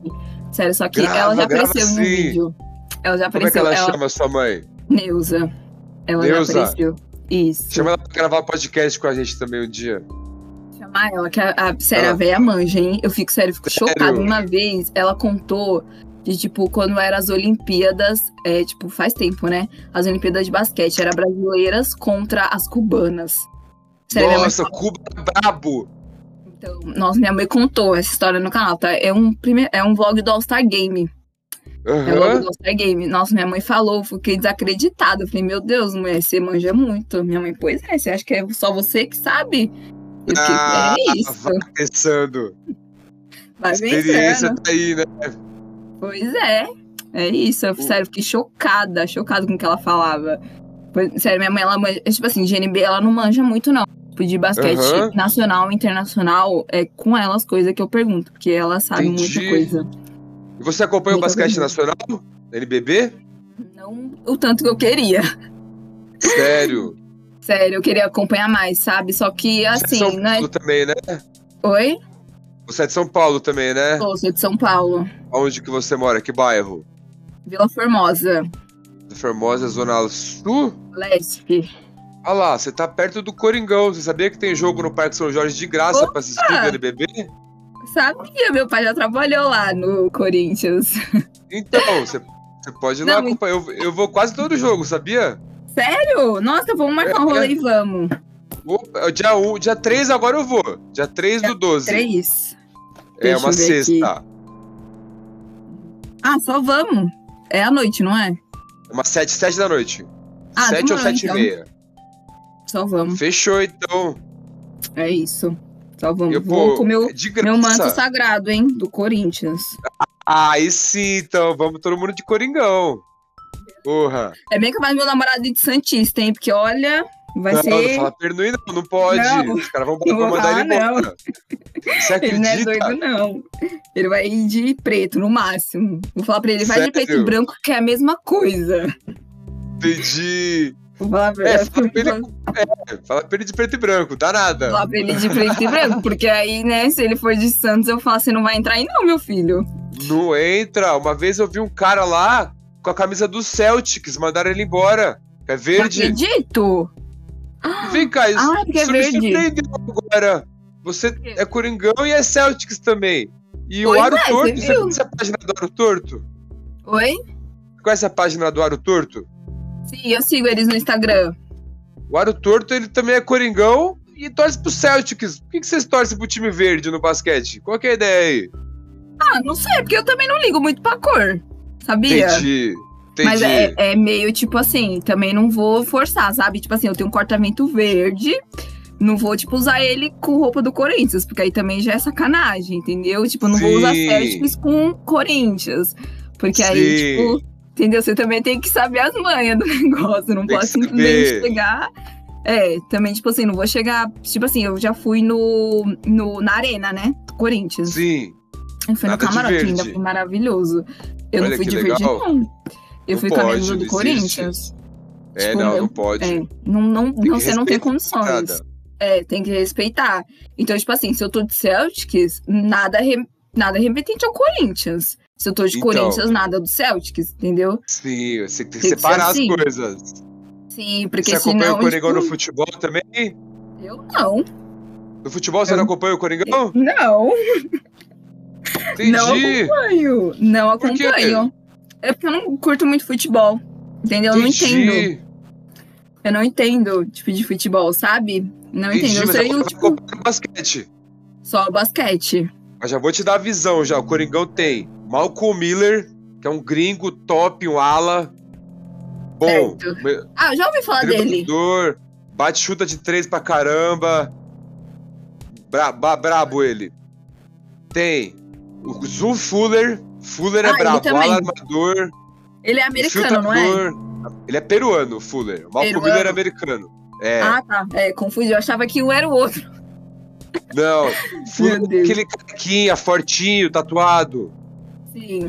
Sério, só que grava, ela já apareceu no vídeo. Ela já apareceu. Como é que ela, ela... chama sua mãe? Neuza. Ela Neuza. já apareceu. Isso. Chama ela pra gravar podcast com a gente também um dia. Chamar ela, que a, a sério, a véia manja, hein? Eu fico, sério, fico sério? chocada. Uma vez, ela contou de, tipo, quando eram as Olimpíadas, é, tipo, faz tempo, né? As Olimpíadas de basquete, eram brasileiras contra as cubanas. Sério, Nossa, Cuba é brabo! Então, nossa, minha mãe contou essa história no canal, tá? É um, prime... é um vlog do All Star Game. Uhum. É logo do All-Star Game. Nossa, minha mãe falou, fiquei desacreditada. Falei, meu Deus, mulher, você manja muito. Minha mãe, pois é, você acha que é só você que sabe? Fiquei, ah, é isso. Vai pensando. Vai Experiência tá aí, né? Pois é. É isso. Eu, sério, fiquei chocada, chocada com o que ela falava. Sério, minha mãe, ela manja, tipo assim, de NB, ela não manja muito, não. Tipo, de basquete Aham. nacional, internacional, é com ela as coisas que eu pergunto, porque ela sabe Entendi. muita coisa. E você acompanha o basquete nacional? NBB? Não o tanto que eu queria. Sério. Sério, eu queria acompanhar mais, sabe? Só que, Você é de assim, São né? Paulo também, né? Oi? Você é de São Paulo também, né? Sou, sou de São Paulo. Onde que você mora? Que bairro? Vila Formosa. Da Formosa, Zona Sul? Leste. Ah lá, você tá perto do Coringão. Você sabia que tem jogo no Parque São Jorge de graça pra assistir do NBB? Sabia, meu pai já trabalhou lá no Corinthians. Então, você, você pode ir lá Não, acompanhar. Eu, eu vou quase todo jogo, sabia? Sério? Nossa, vamos marcar um É. rolê e vamos. Opa, é dia 1, dia 3 agora eu vou. Dia 3 do 12. Três. É Deixa uma ver aqui. sexta. Ah, só vamos. É à noite, não é? É uma 7, 7 da noite. Ah, 7 ou demorou, 7 então. e meia. Só vamos. Fechou, então. É isso. Só vamos. Eu, Vou com meu, meu manto sagrado, hein? Do Corinthians. Ah, aí sim, então. Vamos todo mundo de Coringão. Porra. É bem capaz meu namorado de Santista, hein? Porque olha, vai não, ser. não fala Pernuí, não. Não pode. Não. Os caras vão, vão mandar ele embora. Você Ele não é doido, não. Ele vai ir de preto, no máximo. Vou falar pra ele, vai de preto Sério? e branco, que é a mesma coisa. Entendi. É, fala pra ele, é, fala pra ele de preto e branco, dá nada. falar pra ele de preto e branco, porque aí, né, se ele for de Santos, eu falo, você não vai entrar aí não, meu filho. Não entra. Uma vez eu vi um cara lá com a camisa do Celtics, mandaram ele embora. É Não verde. acredito. Vem cá, isso, Ah, é isso me verde. surpreendeu agora. Você é Coringão e é Celtics também. E o Pois Aro é, Torto, você você conhece a página do Aro Torto? Oi? Conhece a página do Aro Torto? Sim, eu sigo eles no Instagram. O Aro Torto, ele também é Coringão e torce pro Celtics. Por que, que vocês torcem pro time verde no basquete? Qual que é a ideia aí? Ah, não sei, porque eu também não ligo muito pra cor. Sabia? Entendi. Entendi. Mas é, é meio tipo assim, também não vou forçar, sabe? Tipo assim, eu tenho um cortamento verde, não vou, tipo, usar ele com roupa do Corinthians, porque aí também já é sacanagem, entendeu? Tipo, não vou usar Sim. Celtics com Corinthians. Porque aí, Sim. tipo, entendeu? Você também tem que saber as manhas do negócio, não Tem posso que simplesmente chegar. É, também, tipo assim, não vou chegar. Tipo assim, eu já fui no, no, na arena, né? Do Corinthians. Sim. Eu fui Nada no camarote, ainda foi maravilhoso. Eu Olha não fui de verde, não. Eu Não fui com a pode, camisa não do. Corinthians. É, Tipo, não, eu- não pode. É, não, não, não você não tem condições. nada. É, tem que respeitar. Então, tipo assim, se eu tô de Celtics, nada, re, nada remetente ao Corinthians. Se eu tô de Então. Corinthians, nada do Celtics, entendeu? Sim, você tem que Tem separar assim. as coisas. Sim, porque Você acompanha senão. o Coringão tipo, no futebol também? Eu não. No futebol você Eu- não acompanha o Coringão? Não, Entendi. não acompanho. Não Por acompanho. É porque eu não curto muito futebol. Entendeu? Eu não Entendi. entendo. Eu não entendo, tipo, de futebol, sabe? Não Entendi, entendo. Eu sei vai tipo, basquete. só o basquete. Mas já vou te dar a visão já. O Coringão tem Malcolm Miller, que é um gringo top, um ala. Bom. Certo. Ah, já ouvi falar dele. bate chuta de três pra caramba. Bra ba- brabo ele. Tem o Zu Fuller. Fuller Ah, é brabo. Ala armador. Ele é americano, não é? Ele é peruano, o Fuller. O Malcolm. Miller é americano. É. Ah, tá. É, confundi. Eu achava que um era o outro. Não. Fuller é aquele carequinha, fortinho, tatuado. Sim.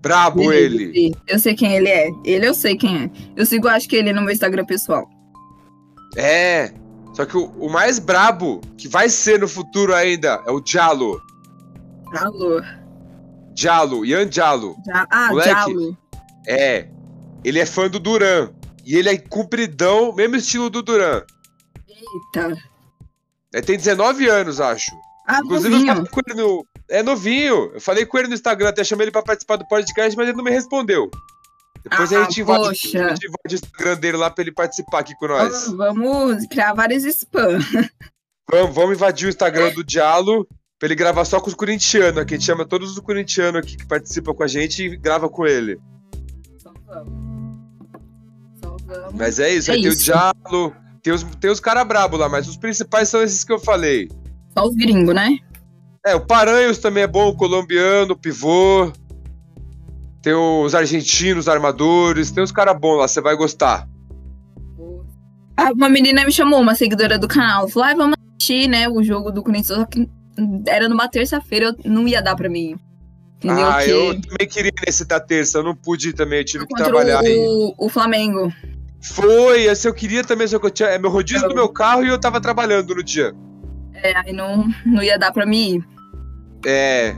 Brabo Beleza, ele. sim. Eu sei quem ele é. Ele eu sei quem é. Eu sigo, acho que ele no meu Instagram pessoal. É. Só que o, o mais brabo, que vai ser no futuro ainda, é o Jalo. Alô. Jalo, Ian Jalo. Já... Ah, Moleque. Jalo. É. Ele é fã do Duran. E ele é compridão, mesmo estilo do Duran. Eita. Ele tem 19 anos, acho. Ah, Inclusive, eu novinho. falei com ele no. É novinho. Eu falei com ele no Instagram, até chamei ele pra participar do podcast, mas ele não me respondeu. Depois Ah, a, gente invade, o Instagram dele lá pra ele participar aqui com nós. Vamos criar vários spam. Vamos, vamos invadir o Instagram do Diallo pra ele gravar só com os corintianos aqui. A gente chama todos os corintianos aqui que participam com a gente e grava com ele. Só vamos. Só vamos. Mas é isso, É aí tem o isso. Diallo, tem os, tem os caras brabos lá, mas os principais são esses que eu falei. Só os gringos, né? É, o Paranhos também é bom, o colombiano, o pivô. Tem os argentinos, armadores, tem os caras bons lá, você vai gostar. Uma menina me chamou, uma seguidora do canal, falou: ah, vamos assistir, né, o jogo do Corinthians. Só que era numa terça-feira, eu não ia dar pra mim. Entendeu? Ah, que... eu também queria nesse da terça, eu não pude ir também, eu tive que trabalhar o, aí. O Flamengo. Foi, esse eu queria também, só que eu tinha. É meu rodízio eu... do meu carro e eu tava trabalhando no dia. É, aí não, não ia dar pra mim ir. É.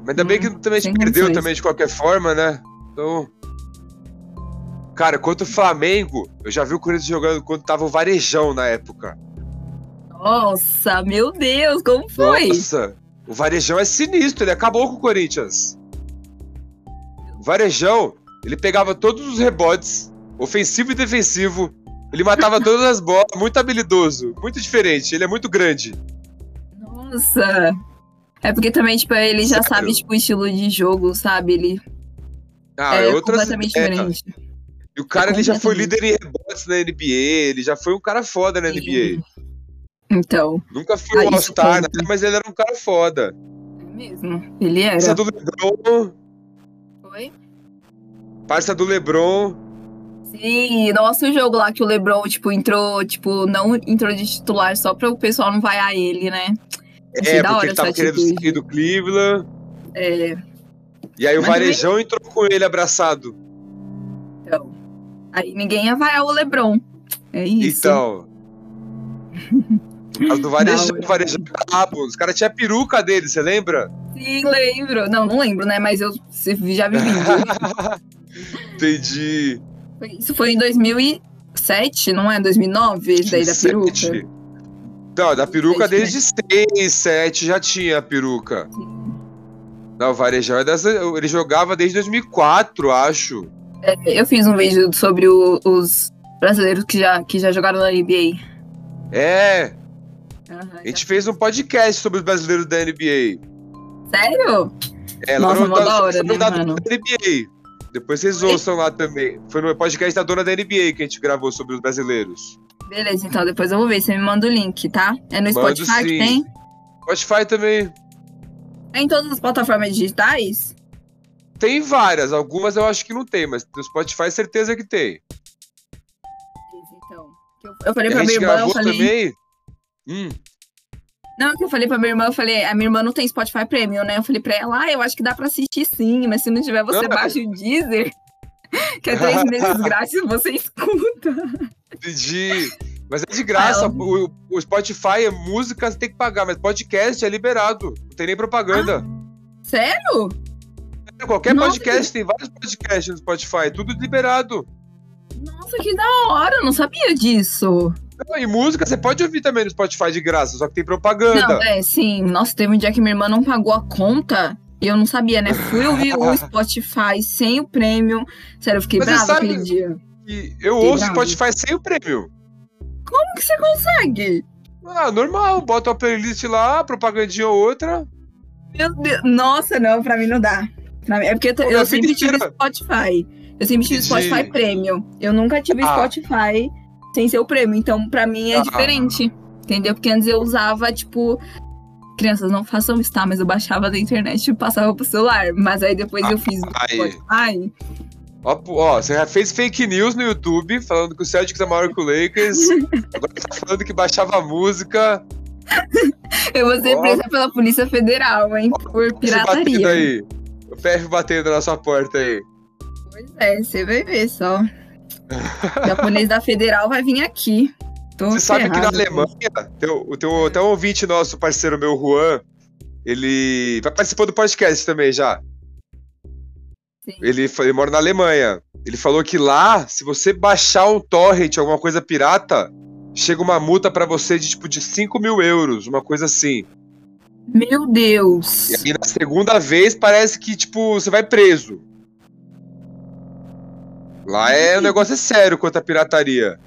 Mas ainda hum, bem que também a gente perdeu também de qualquer forma, né? Então. Cara, quanto o Flamengo, eu já vi o Corinthians jogando quando tava o Varejão na época. Nossa, meu Deus, como foi? Nossa, o Varejão é sinistro, ele acabou com o Corinthians. O Varejão, ele pegava todos os rebotes, ofensivo e defensivo. Ele matava todas as bolas, muito habilidoso, muito diferente. Ele é muito grande. Nossa. É porque também, tipo, ele já Sério? sabe, tipo, o estilo de jogo, sabe? Ele. Ah, é outras... completamente é. diferente. E o cara, é ele já foi líder em rebotes na NBA, ele já foi um cara foda na Sim. NBA. Então. Nunca foi um All-Star, né? mas ele era um cara foda. É mesmo, ele era. Parça do LeBron. Oi? Parça do LeBron. Sim, nosso jogo lá que o LeBron, tipo, entrou, tipo, não entrou de titular só para o pessoal não vaiar ele, né? Achei é, porque ele tava querendo sair do Cleveland. É. E aí o Mas Varejão também... entrou com ele abraçado. Então. Aí ninguém ia vaiar o LeBron. É isso. Então. As do Varejão, não, Varejão brabo. Os caras tinham a peruca dele, você lembra? Sim, lembro. Não, não lembro, né? Mas eu já vi vídeo. Entendi. Isso foi em 2007, não é? 2009, esse daí da peruca? Não, da peruca desde 6, 7 já tinha a peruca. Sim. Não, o Varejão é ele jogava desde 2004, acho. É, eu fiz um vídeo sobre o, os brasileiros que já, que já jogaram na NBA. É. Uhum, a gente já. fez um podcast sobre os brasileiros da NBA. Sério? É, Nossa, lá no, da, hora, né, da, da NBA. Depois vocês ouçam lá também. Foi no podcast da dona da NBA que a gente gravou sobre os brasileiros. Beleza, então depois eu vou ver. Você me manda o link, tá? É no Mando Spotify sim. que tem? Spotify também. É em todas as plataformas digitais? Tem várias, algumas eu acho que não tem, mas no Spotify certeza que tem. Então, eu falei pra minha irmã, eu falei... Também? Hum. Não, que eu falei pra minha irmã, eu falei, a minha irmã não tem Spotify Premium, né? Eu falei pra ela, ah, eu acho que dá pra assistir sim, mas se não tiver, você não. baixa o Deezer, que é três meses grátis, você escuta. Entendi. Mas é de graça. O, o, Spotify é música, você tem que pagar, mas podcast é liberado. Não tem nem propaganda. Ah, sério? É, qualquer Nossa, podcast, que... tem vários podcasts no Spotify, tudo liberado. Nossa, que da hora, eu não sabia disso. Não, e música você pode ouvir também no Spotify de graça, só que tem propaganda. Não, é, sim. Nossa, teve um dia que minha irmã não pagou a conta e eu não sabia, né? Fui ouvir o Spotify sem o prêmio. Sério, eu fiquei Mas brava aquele dia. Eu fiquei ouço o Spotify sem o prêmio. Como que você consegue? Ah, normal. Bota uma playlist lá, propagandinha ou outra. Meu Deus. Nossa, não, pra mim não dá. Mim, é porque eu, eu sempre tive Spotify. Eu sempre tive Spotify Premium. Eu nunca tive ah. Spotify sem ser o prêmio. Então, pra mim é ah. diferente. Entendeu? Porque antes eu usava, tipo. Crianças, não façam isso, tá? Mas eu baixava da internet e passava pro celular. Mas aí depois eu fiz Spotify. Ó, ó, você já fez fake news no YouTube, falando que o Celtics é maior que o Lakers. agora tá falando que baixava música. Eu vou ser presa pela Polícia Federal, hein? Ó, por pirataria. Aí. O PF batendo na sua porta aí. Pois é, você vai ver só. O japonês da Federal vai vir aqui. Tô você sabe que na Alemanha, teu, o teu, até um ouvinte nosso, parceiro meu, Juan, ele vai participar do podcast também já. Ele, ele mora na Alemanha. Ele falou que lá, se você baixar um torrent, alguma coisa pirata, chega uma multa para você de tipo de 5 mil euros, uma coisa assim. Meu Deus! E aí na segunda vez parece que, tipo, você vai preso. Lá é o negócio é sério quanto à pirataria.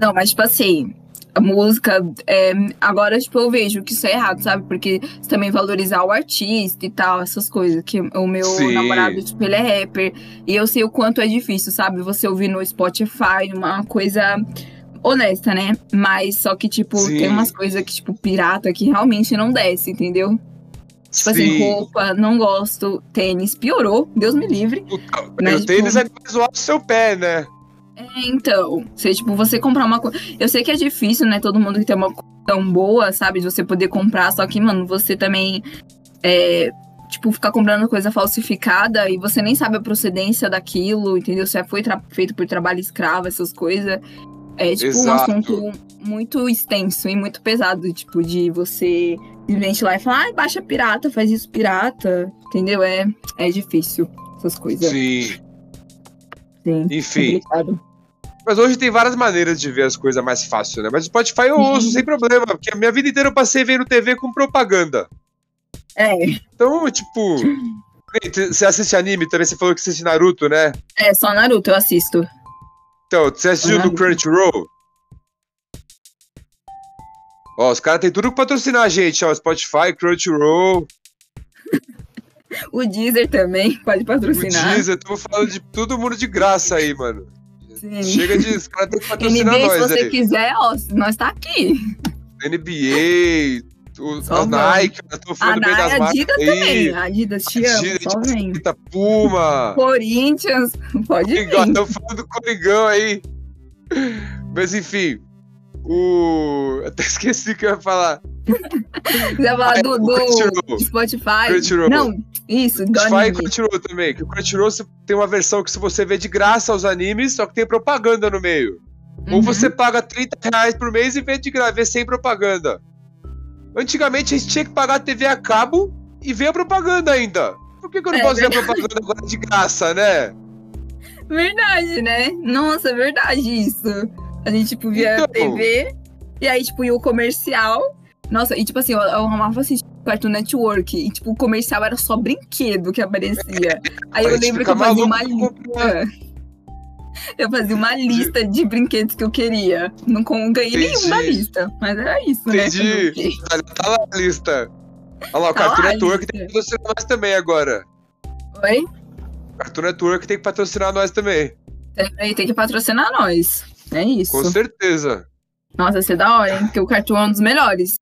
Não, mas tipo assim, a música. É, agora, tipo, eu vejo que isso é errado, sabe? Porque também valorizar o artista e tal, essas coisas. Que o meu Sim. namorado, tipo, ele é rapper. E eu sei o quanto é difícil, sabe? Você ouvir no Spotify uma coisa honesta, né? Mas só que, tipo, Sim. tem umas coisas que, tipo, pirata que realmente não desce, entendeu? Tipo assim, Sim. assim, roupa, não gosto. Tênis, piorou, Deus me livre. O, né? o tênis tipo... é mais o seu pé, né? É, então, você, tipo, você comprar uma coisa. Eu sei que é difícil, né? Todo mundo que tem uma coisa tão boa, sabe? De você poder comprar, só que, mano, você também. É, tipo, ficar comprando coisa falsificada e você nem sabe a procedência daquilo, entendeu? Se foi feito por trabalho escravo, essas coisas. É, tipo, Exato. um assunto muito extenso e muito pesado, tipo, de você simplesmente lá e falar, ah, baixa pirata, faz isso pirata, entendeu? É, é difícil essas coisas. Sim. Sim. Enfim. Complicado. Mas hoje tem várias maneiras de ver as coisas mais fácil, né? Mas o Spotify eu ouço sem problema, porque a minha vida inteira eu passei vendo TV com propaganda. É. Então, tipo. Você assiste anime também? Você falou que assiste Naruto, né? É, só Naruto eu assisto. Então, você assistiu no Crunchyroll? Ó, os caras têm tudo que patrocinar a gente, ó. Spotify, Crunchyroll. o Deezer também pode patrocinar. O Deezer, tô falando de todo mundo de graça aí, mano. Sim. Chega de. Os caras têm que patrocinar NBA, nós. Se você aí. quiser, ó, nós tá aqui. NBA, o, a Nike, eu tô falando bem das marcas. Adidas aí. também. Adidas, te amo, Adidas, só vem. Puma. Corinthians, pode Coringão, vir. Tô falando do Coringão aí. Mas enfim, o. Até esqueci o que eu ia falar. Você ia falar do, do Spotify? Crunchyroll. Não, isso, Spotify e Crunchyroll também. Que o Crunchyroll tem uma versão que se você vê de graça os animes, só que tem propaganda no meio. Uhum. Ou você paga 30 reais por mês e vê de graça, vê sem propaganda. Antigamente a gente tinha que pagar a TV a cabo e ver a propaganda ainda. Por que, que eu não é, posso ver a propaganda agora de graça, né? Verdade, né? Nossa, é verdade isso. A gente, tipo, via então... TV e aí, tipo, ia o comercial. Nossa, e tipo assim, eu, eu amava assistir Cartoon Network. E, tipo, o comercial era só brinquedo que aparecia. Aí eu lembro que eu fazia uma lista. Eu fazia uma lista de brinquedos que eu queria. Não ganhei nenhum na lista. Mas era isso, Entendi. né? Entendi. Tá lá a lista. Olha lá, o tá Cartoon Network tem que patrocinar nós também agora. Oi? Cartoon Network tem que patrocinar nós também. Tem, tem que patrocinar nós. É isso. Com certeza. Nossa, ia ser da hora, hein? Porque o Cartoon é um dos melhores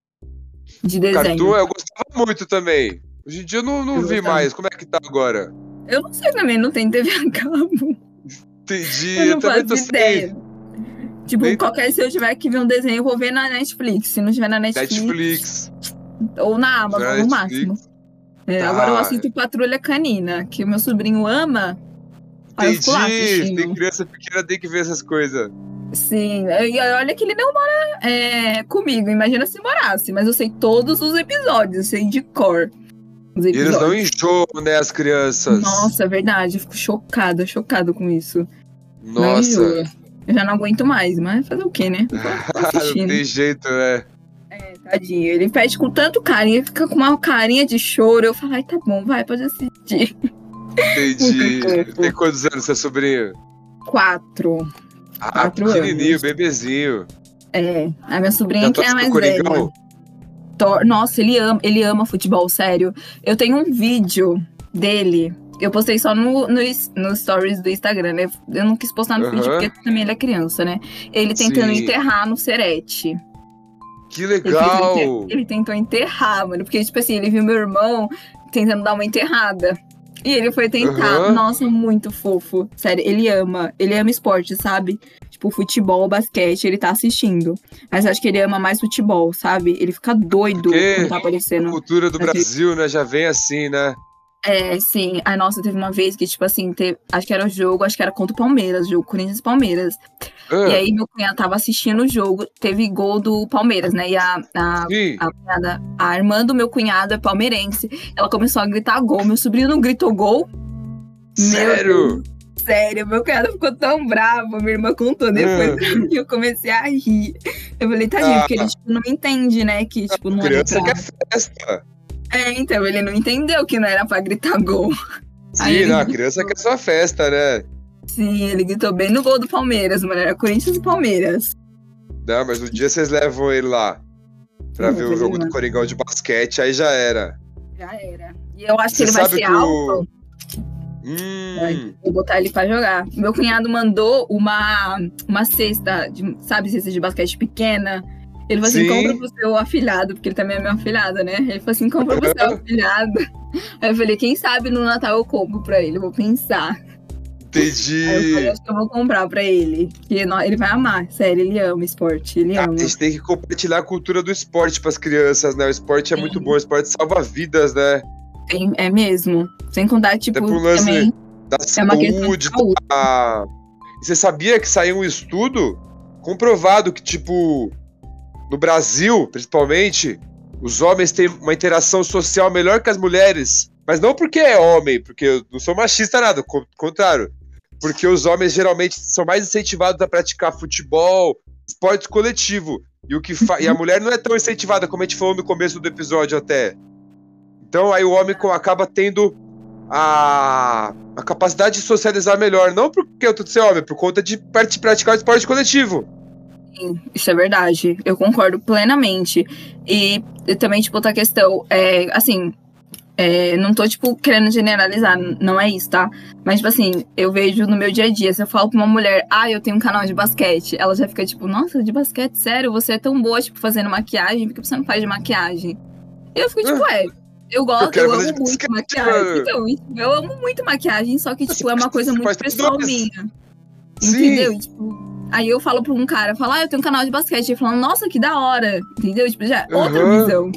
de desenho. Cartoon eu gostava muito também. Hoje em dia eu não, não eu vi gostava. mais. Como é que tá agora? Eu não sei também, não tem TV a cabo. Entendi, eu, eu também tô ideia. sem. Tipo, qualquer se eu tiver que ver um desenho, eu vou ver na Netflix. Se não tiver na Netflix. Netflix. Ou na Amazon, no máximo. É, tá. Agora eu assisto Patrulha Canina, que o meu sobrinho ama. Entendi. Tem criança pequena, tem que ver essas coisas. Sim, e olha que ele não mora é, comigo, imagina se morasse, mas eu sei todos os episódios, eu sei de cor. E eles não enjoam, né, as crianças. Nossa, é verdade, eu fico chocada, chocada com isso. Nossa. eu já não aguento mais, mas fazer o quê, né? não tem jeito, né? É, tadinho. Ele pede com tanto carinho, fica com uma carinha de choro. Eu falo, ai, tá bom, vai, pode assistir. Entendi. tem quantos anos seu sobrinho? Quatro. Ah, pequenininho, anos. bebezinho. É, a minha sobrinha que é a mais velha. Nossa, ele ama, ele ama futebol, sério. Eu tenho um vídeo dele. Eu postei só no, no, no stories do Instagram, né? Eu não quis postar no uhum. feed porque também ele é criança, né? Ele tentando Sim. enterrar no Serete. Que legal! Ele, ele, tentou enterrar, mano. Porque, tipo assim, ele viu meu irmão tentando dar uma enterrada. E ele foi tentar. Uhum. Nossa, muito fofo. Sério, ele ama. Ele ama esporte, sabe? Tipo, futebol, basquete, ele tá assistindo. Mas acho que ele ama mais futebol, sabe? Ele fica doido Porque quando tá aparecendo. A cultura do Brasil, né? Já vem assim, né? É, sim. A nossa teve uma vez que, tipo assim, teve, acho que era o jogo, acho que era contra o Palmeiras, jogo Corinthians e Palmeiras. Ah. E aí meu cunhado tava assistindo o jogo, teve gol do Palmeiras, né? E a, a, a, cunhada, a irmã do meu cunhado é palmeirense. Ela começou a gritar gol. Meu sobrinho não gritou gol. Sério? sério, meu cunhado ficou tão bravo, minha irmã contou depois ah. e eu comecei a rir. Eu falei, tadinho, ah. porque ele tipo, não entende, né? Que tipo, não a criança quer festa. É, então, ele não entendeu que não era pra gritar gol. Sim, não, a criança quer sua festa, né? Sim, ele gritou bem no gol do Palmeiras, mano. Era Corinthians e Palmeiras. Não, mas um dia vocês levam ele lá pra ver o jogo do Coringão de basquete, aí já era. Já era. E eu acho Você que ele vai ser alto. Hum. Vou botar ele pra jogar. Meu cunhado mandou uma, uma cesta, de, sabe, cesta de basquete pequena ele falou assim: Sim. compra pro seu afilhado, porque ele também é meu afilhado, né? Ele falou assim: compra pro seu afilhado. Aí eu falei: quem sabe no Natal eu compro pra ele, eu vou pensar. Entendi. Aí eu falei, acho que eu vou comprar pra ele. Porque ele vai amar, sério, ele ama esporte, ele ah, ama. A gente tem que compartilhar a cultura do esporte pras crianças, né? O esporte é Sim. muito bom, o esporte salva vidas, né? Tem, é mesmo. Sem contar, tipo, também... Da é saúde, saúde. Da... Você sabia que saiu um estudo comprovado que, tipo, no Brasil, principalmente, os homens têm uma interação social melhor que as mulheres. Mas não porque é homem, porque eu não sou machista nada, ao contrário. Porque os homens geralmente são mais incentivados a praticar futebol, esporte coletivo. E, o que e a mulher não é tão incentivada, como a gente falou no começo do episódio até. Então aí o homem acaba tendo a, a capacidade de socializar melhor. Não porque eu tô ser homem, por conta de praticar o esporte coletivo. Sim, isso é verdade. Eu concordo plenamente. E, e também, tipo, outra questão, é, assim, é, não tô, tipo, querendo generalizar, não é isso, tá? Mas, tipo assim, eu vejo no meu dia a dia, se eu falo pra uma mulher, ah, eu tenho um canal de basquete, ela já fica tipo, nossa, de basquete, sério, você é tão boa, tipo, fazendo maquiagem, por que você não faz de maquiagem? E eu fico, tipo, é, eu gosto, eu, eu amo muito basquete, maquiagem. Então, eu amo muito maquiagem, só que, tipo, é uma coisa muito pessoal minha. Entendeu? tipo, Aí eu falo pra um cara, falo, ah, eu tenho um canal de basquete. Ele falando, nossa, que da hora. Entendeu? Tipo, já outra uhum. visão.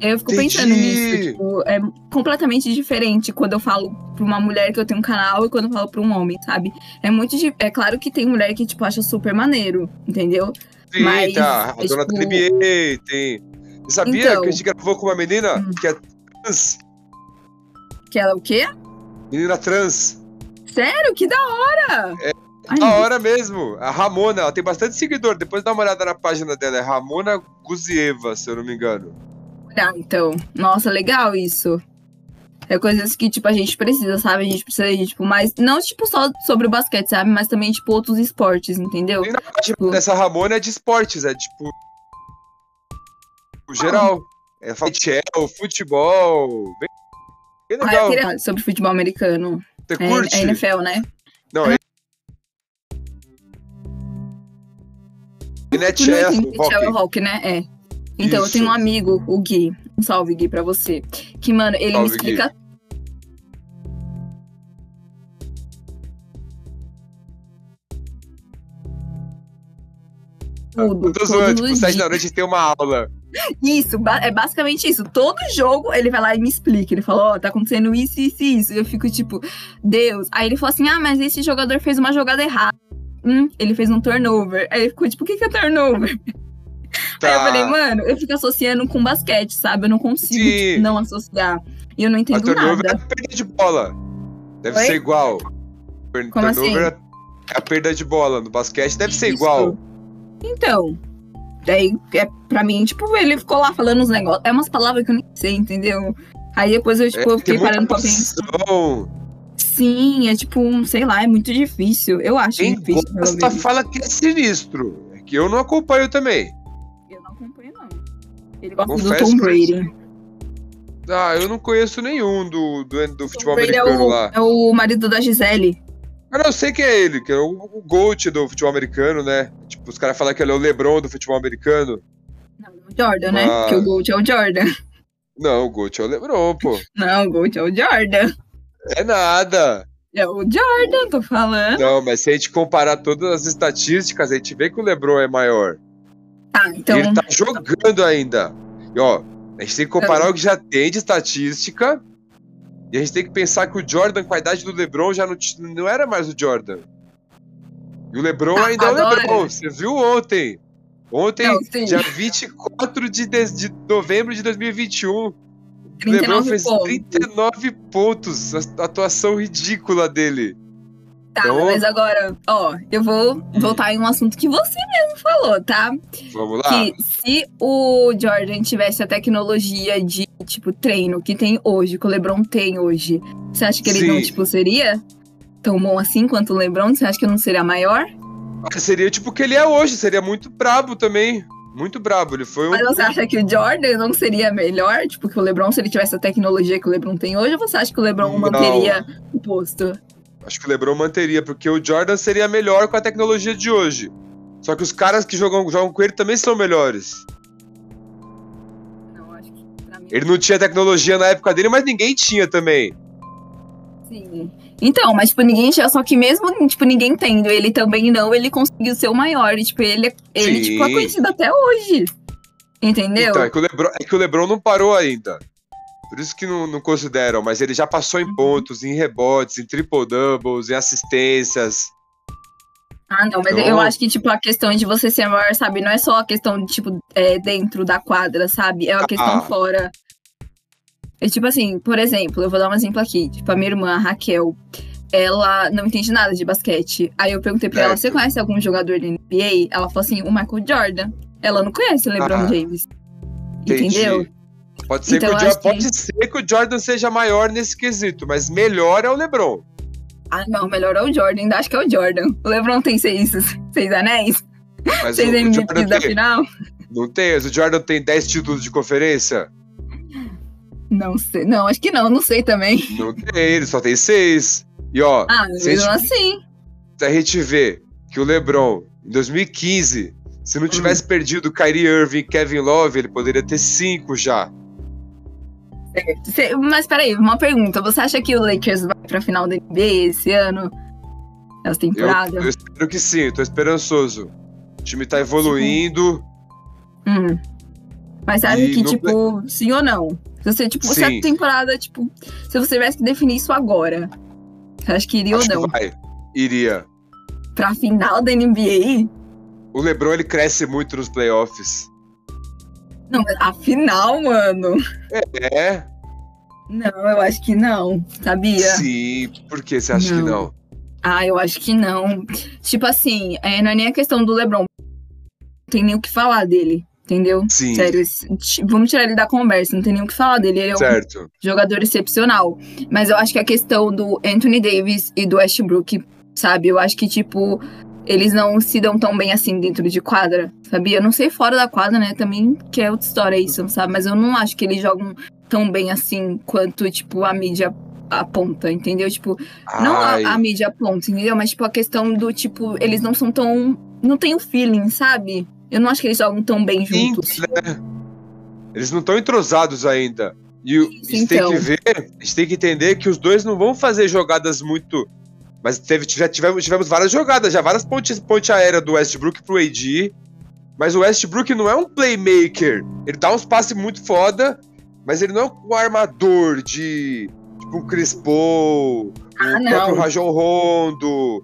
Eu fico Entendi. pensando nisso, tipo, é completamente diferente quando eu falo pra uma mulher que eu tenho um canal e quando eu falo pra um homem, sabe? É muito. É claro que tem mulher que, tipo, acha super maneiro, entendeu? Sim, Mas, tá. A é, dona tipo... NBA tem. Você sabia então, que a gente gravou com uma menina hum. que é trans? Que ela é o quê? Menina trans. Sério? Que da hora! É, Ai, da hora mesmo. A Ramona, ela tem bastante seguidor. Depois dá uma olhada na página dela. É Ramona Guzieva, se eu não me engano. Ah, então. Nossa, legal isso. É coisas que, tipo, a gente precisa, sabe? A gente precisa de, tipo, mais. Não, tipo, só sobre o basquete, sabe? Mas também, tipo, outros esportes, entendeu? E na tipo... dessa Ramona é de esportes, é tipo. O geral. Ah. É futebol, futebol. Bem, bem legal. Ah, sobre futebol americano. Você é, curte? É NFL, né? Não, é. Rock, né? É. Então, Isso. eu tenho um amigo, o Gui. Um salve, Gui, pra você. Que, mano, ele salve, me explica. Gui. Tudo, eu tô zoando, tipo, sete da noite tem uma aula. Isso, é basicamente isso. Todo jogo ele vai lá e me explica. Ele fala, ó, oh, tá acontecendo isso, isso e isso. Eu fico tipo, Deus. Aí ele falou assim: ah, mas esse jogador fez uma jogada errada. Hum, ele fez um turnover. Aí ele ficou tipo, o que, que é turnover? Tá. Aí eu falei, mano, eu fico associando com basquete, sabe? Eu não consigo tipo, não associar. E eu não entendo a nada. É a perda de bola. Deve Oi? ser igual. Como assim? É a perda de bola no basquete deve ser igual. Então, daí, é, pra mim, tipo, ele ficou lá falando uns negócios. É umas palavras que eu nem sei, entendeu? Aí depois eu, tipo, é, fiquei parando pra pensar. Sim, é tipo, um, sei lá, é muito difícil. Eu acho Quem difícil. Gosta fala que é sinistro. É que eu não acompanho também. Ele gosta Confesso do Tom Brady. Ah, eu não conheço nenhum do, do, do futebol é americano é o, lá. É o marido da Gisele. Ah, não, eu sei que é ele, que é o, o GOAT do futebol americano, né? Tipo, os caras falam que ele é o LeBron do futebol americano. Não, o Jordan, né? Porque o GOAT é o Jordan. Não, o GOAT é o LeBron, pô. Não, o GOAT é o Jordan. É nada. É o Jordan, tô falando. Não, mas se a gente comparar todas as estatísticas, a gente vê que o LeBron é maior. Tá, então. Ele tá jogando ainda. E ó, a gente tem que comparar o que já tem de estatística. E a gente tem que pensar que o Jordan, com a idade do LeBron, já não, não era mais o Jordan. E o LeBron ah, ainda é o LeBron. Você viu ontem? Ontem, não, dia 24 de, de, de novembro de 2021. LeBron fez pontos. 39 pontos. A atuação ridícula dele. Tá, então... mas agora, ó, eu vou voltar em um assunto que você mesmo falou, tá? Vamos lá. Que se o Jordan tivesse a tecnologia de, tipo, treino que tem hoje, que o LeBron tem hoje, você acha que ele Sim. não, tipo, seria tão bom assim quanto o LeBron? Você acha que não seria maior? Seria tipo o que ele é hoje, seria muito brabo também. Muito brabo, ele foi um... Mas você acha que o Jordan não seria melhor? Tipo, que o LeBron, se ele tivesse a tecnologia que o LeBron tem hoje, ou você acha que o LeBron não. manteria o posto? Acho que o LeBron manteria, porque o Jordan seria melhor com a tecnologia de hoje. Só que os caras que jogam, jogam com ele também são melhores. Não, acho que pra mim... Ele não tinha tecnologia na época dele, mas ninguém tinha também. Sim. Então, mas, tipo, ninguém. Só que mesmo, tipo, ninguém tendo, ele também não, ele conseguiu ser o maior. E, tipo, ele, ele tipo, é conhecido até hoje. Entendeu? Então, é que, o Lebron, é que o Lebron não parou ainda. Por isso que não, não consideram, mas ele já passou em uhum. pontos, em rebotes, em triple-doubles, em assistências. Ah, não, mas então... eu acho que, tipo, a questão de você ser maior, sabe, não é só a questão de, tipo, é, dentro da quadra, sabe? É a questão ah. fora. É tipo assim, por exemplo, eu vou dar um exemplo aqui. Tipo, a minha irmã, a Raquel, ela não entende nada de basquete. Aí eu perguntei pra ela, você conhece algum jogador da NBA? Ela falou assim, o Michael Jordan. Ela não conhece o LeBron ah, James. Entendi. Entendeu? Pode ser, então, que o Jordan, que... pode ser que o Jordan seja maior nesse quesito, mas melhor é o LeBron. Ah, não, melhor é o Jordan, ainda acho que é o Jordan. O LeBron tem seis, seis anéis? Mas seis MVPs da final? Não tem, o Jordan tem dez títulos de conferência? Não sei. Não, acho que não, não sei também. Não tem, ele só tem seis. E ó. Ah, mesmo assim. Se a gente vê que o LeBron, em 2015, se não tivesse hum. perdido Kyrie Irving e Kevin Love, ele poderia ter cinco já. Certo. Mas peraí, uma pergunta. Você acha que o Lakers vai pra final da NBA esse ano? Essa temporada? Eu, eu espero que sim, tô esperançoso. O time tá evoluindo. Hum. Mas sabe que, tipo, play... sim ou não? Se você, tipo, se a temporada, tipo, se você tivesse que definir isso agora, você acha que iria Acho ou não? vai. Iria. Pra final da NBA? O LeBron, ele cresce muito nos playoffs. Não, a final, mano. É. Não, eu acho que não, sabia? Sim, por que você acha não. que não? Ah, eu acho que não. Tipo assim, é, não é nem a questão do LeBron. Não tem nem o que falar dele. Entendeu? Sim. Sério, vamos tirar ele da conversa, não tem nem o que falar dele. Ele é certo. um jogador excepcional. Mas eu acho que a questão do Anthony Davis e do Westbrook, sabe? Eu acho que, tipo, eles não se dão tão bem assim dentro de quadra, sabia? Eu não sei fora da quadra, né? Também que é outra história isso, sabe? Mas eu não acho que eles jogam tão bem assim quanto, tipo, a mídia aponta, entendeu? Tipo, Ai. não a, a, mídia aponta, entendeu? Mas, tipo, a questão do, tipo, eles não são tão. Não tem o feeling, sabe? Eu não acho que eles jogam tão bem juntos. Sim, né? Eles não estão entrosados ainda. E a gente então. tem que ver, a gente tem que entender que os dois não vão fazer jogadas muito. Mas teve, já tivemos, tivemos várias jogadas, já várias pontes, ponte aérea do Westbrook pro AD. Mas o Westbrook não é um playmaker. Ele dá uns passes muito foda, mas ele não é um armador de. Tipo um Chris Paul, ah, o próprio Rajon Rondo.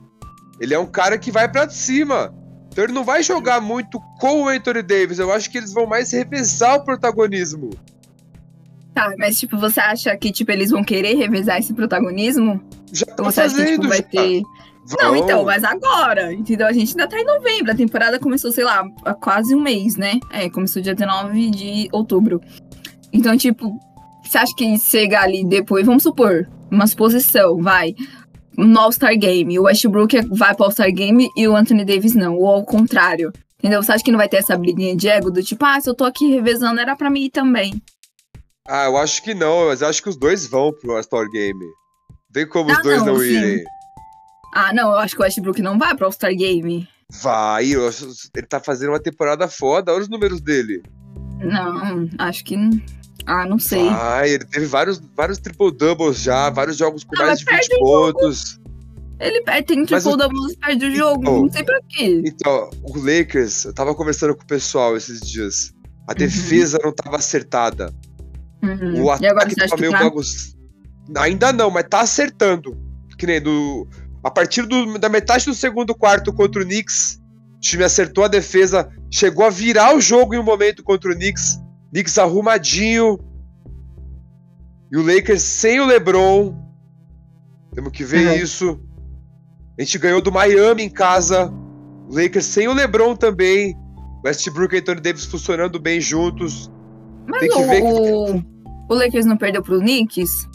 Ele é um cara que vai para cima. Então ele não vai jogar muito com o Anthony Davis. Eu acho que eles vão mais revezar o protagonismo. Tá, mas tipo, você acha que tipo, eles vão querer revezar esse protagonismo? Já estão você fazendo, acha que tipo, vai ter. Vão. Não, então, mas agora, entendeu? A gente ainda tá em novembro, a temporada começou, sei lá, há quase um mês, né? É, começou dia 19 de outubro. Então, tipo, você acha que chegar ali depois, vamos supor, uma suposição, vai no All-Star Game. O Westbrook vai pro All-Star Game e o Anthony Davis não, ou ao contrário. Entendeu? Você acha que não vai ter essa briguinha de ego do tipo, ah, se eu tô aqui revezando, era pra mim ir também. Ah, eu acho que não, mas eu acho que os dois vão pro All-Star Game. Tem como ah, os dois não, não irem. Ah, não, eu acho que o Westbrook não vai pro All-Star Game. Vai, ele tá fazendo uma temporada foda, olha os números dele. Não, acho que ah, não sei. Ah, ele teve vários, vários triple-doubles já, vários jogos com mais de 20 pontos. Ele tem triple-doubles e perde o jogo, então, não sei pra quê. Então, o Lakers, eu tava conversando com o pessoal esses dias. A uhum. defesa não tava acertada. Uhum. O ataque tava meio tá? bagunçado. Ainda não, mas tá acertando. Que nem do. A partir do, da metade do segundo quarto contra o Knicks, o time acertou a defesa, chegou a virar o jogo em um momento contra o Knicks. Knicks arrumadinho. E o Lakers sem o LeBron. Temos que ver uhum. isso. A gente ganhou do Miami em casa. O Lakers sem o LeBron também. Westbrook e Anthony Davis funcionando bem juntos. Mas Tem que o, ver que... o Lakers não perdeu pro Knicks?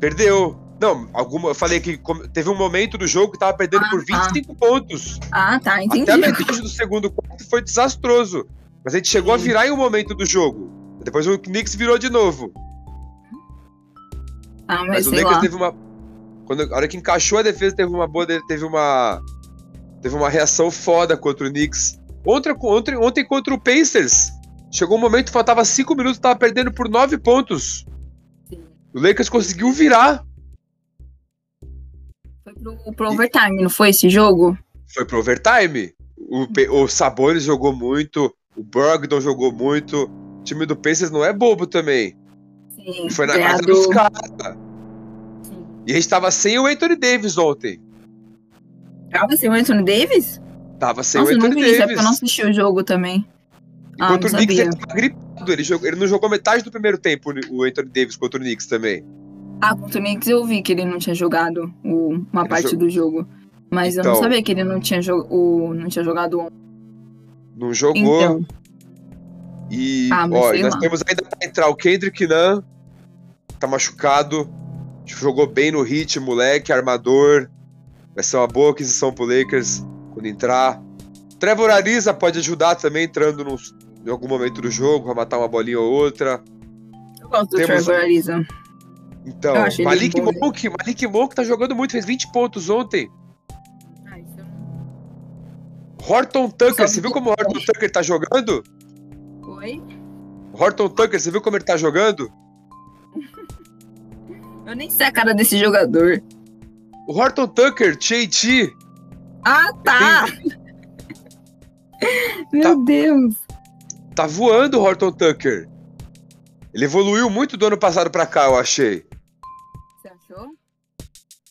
Perdeu. Não, alguma, eu falei que teve um momento do jogo que tava perdendo ah, por 25 tá. pontos. Ah, tá, entendi. Até a metade do segundo quarto foi desastroso. Mas a gente chegou Sim. a virar em um momento do jogo. Depois o Knicks virou de novo. Ah, mas, mas o Lakers lá. teve uma. Quando, a hora que encaixou a defesa, teve uma boa. Teve uma. Teve uma reação foda contra o Knicks. Ontem, ontem, ontem contra o Pacers. Chegou um momento, faltava 5 minutos, tava perdendo por 9 pontos. Sim. O Lakers conseguiu virar. Foi pro, pro overtime, não foi esse jogo? Foi pro overtime. O, o Sabonis jogou muito, o Brogdon jogou muito. O time do Pacers não é bobo também. Sim, Foi na casa dos caras. E a gente tava sem o Anthony Davis ontem. Tava sem o Anthony Davis? Tava sem Nossa, o eu não Anthony vi isso, é porque Davis. eu não assisti o jogo também. Ah, não o Knicks ele tava gripado. Ele, jogou, ele não jogou metade do primeiro tempo, o Anthony Davis contra o Knicks também. Ah, contra o Knicks eu vi que ele não tinha jogado o- uma Ele parte do jogo. Mas eu não Então. sabia que ele não tinha, jo o, não tinha jogado ontem. Não jogou. Então, E, Ah, ó, nós lá. temos ainda pra entrar o Kendrick Nunn, tá machucado, jogou bem no hit, moleque, armador. Vai ser uma boa aquisição pro Lakers quando entrar. Trevor Ariza pode ajudar também, entrando num- em algum momento do jogo, vai matar uma bolinha ou outra. eu gosto do Temos- Trevor Ariza. Então, Malik. Monk, Malik Monk tá jogando muito, fez 20 pontos ontem. Horton Tucker, você viu como o Horton Tucker tá jogando? Oi? Horton Tucker, você viu como ele tá jogando? Eu nem sei a cara desse jogador. O Horton Tucker, JT, Ah, tá! Meu Deus. Tá voando o Horton Tucker. Ele evoluiu muito do ano passado pra cá, eu achei. Você achou?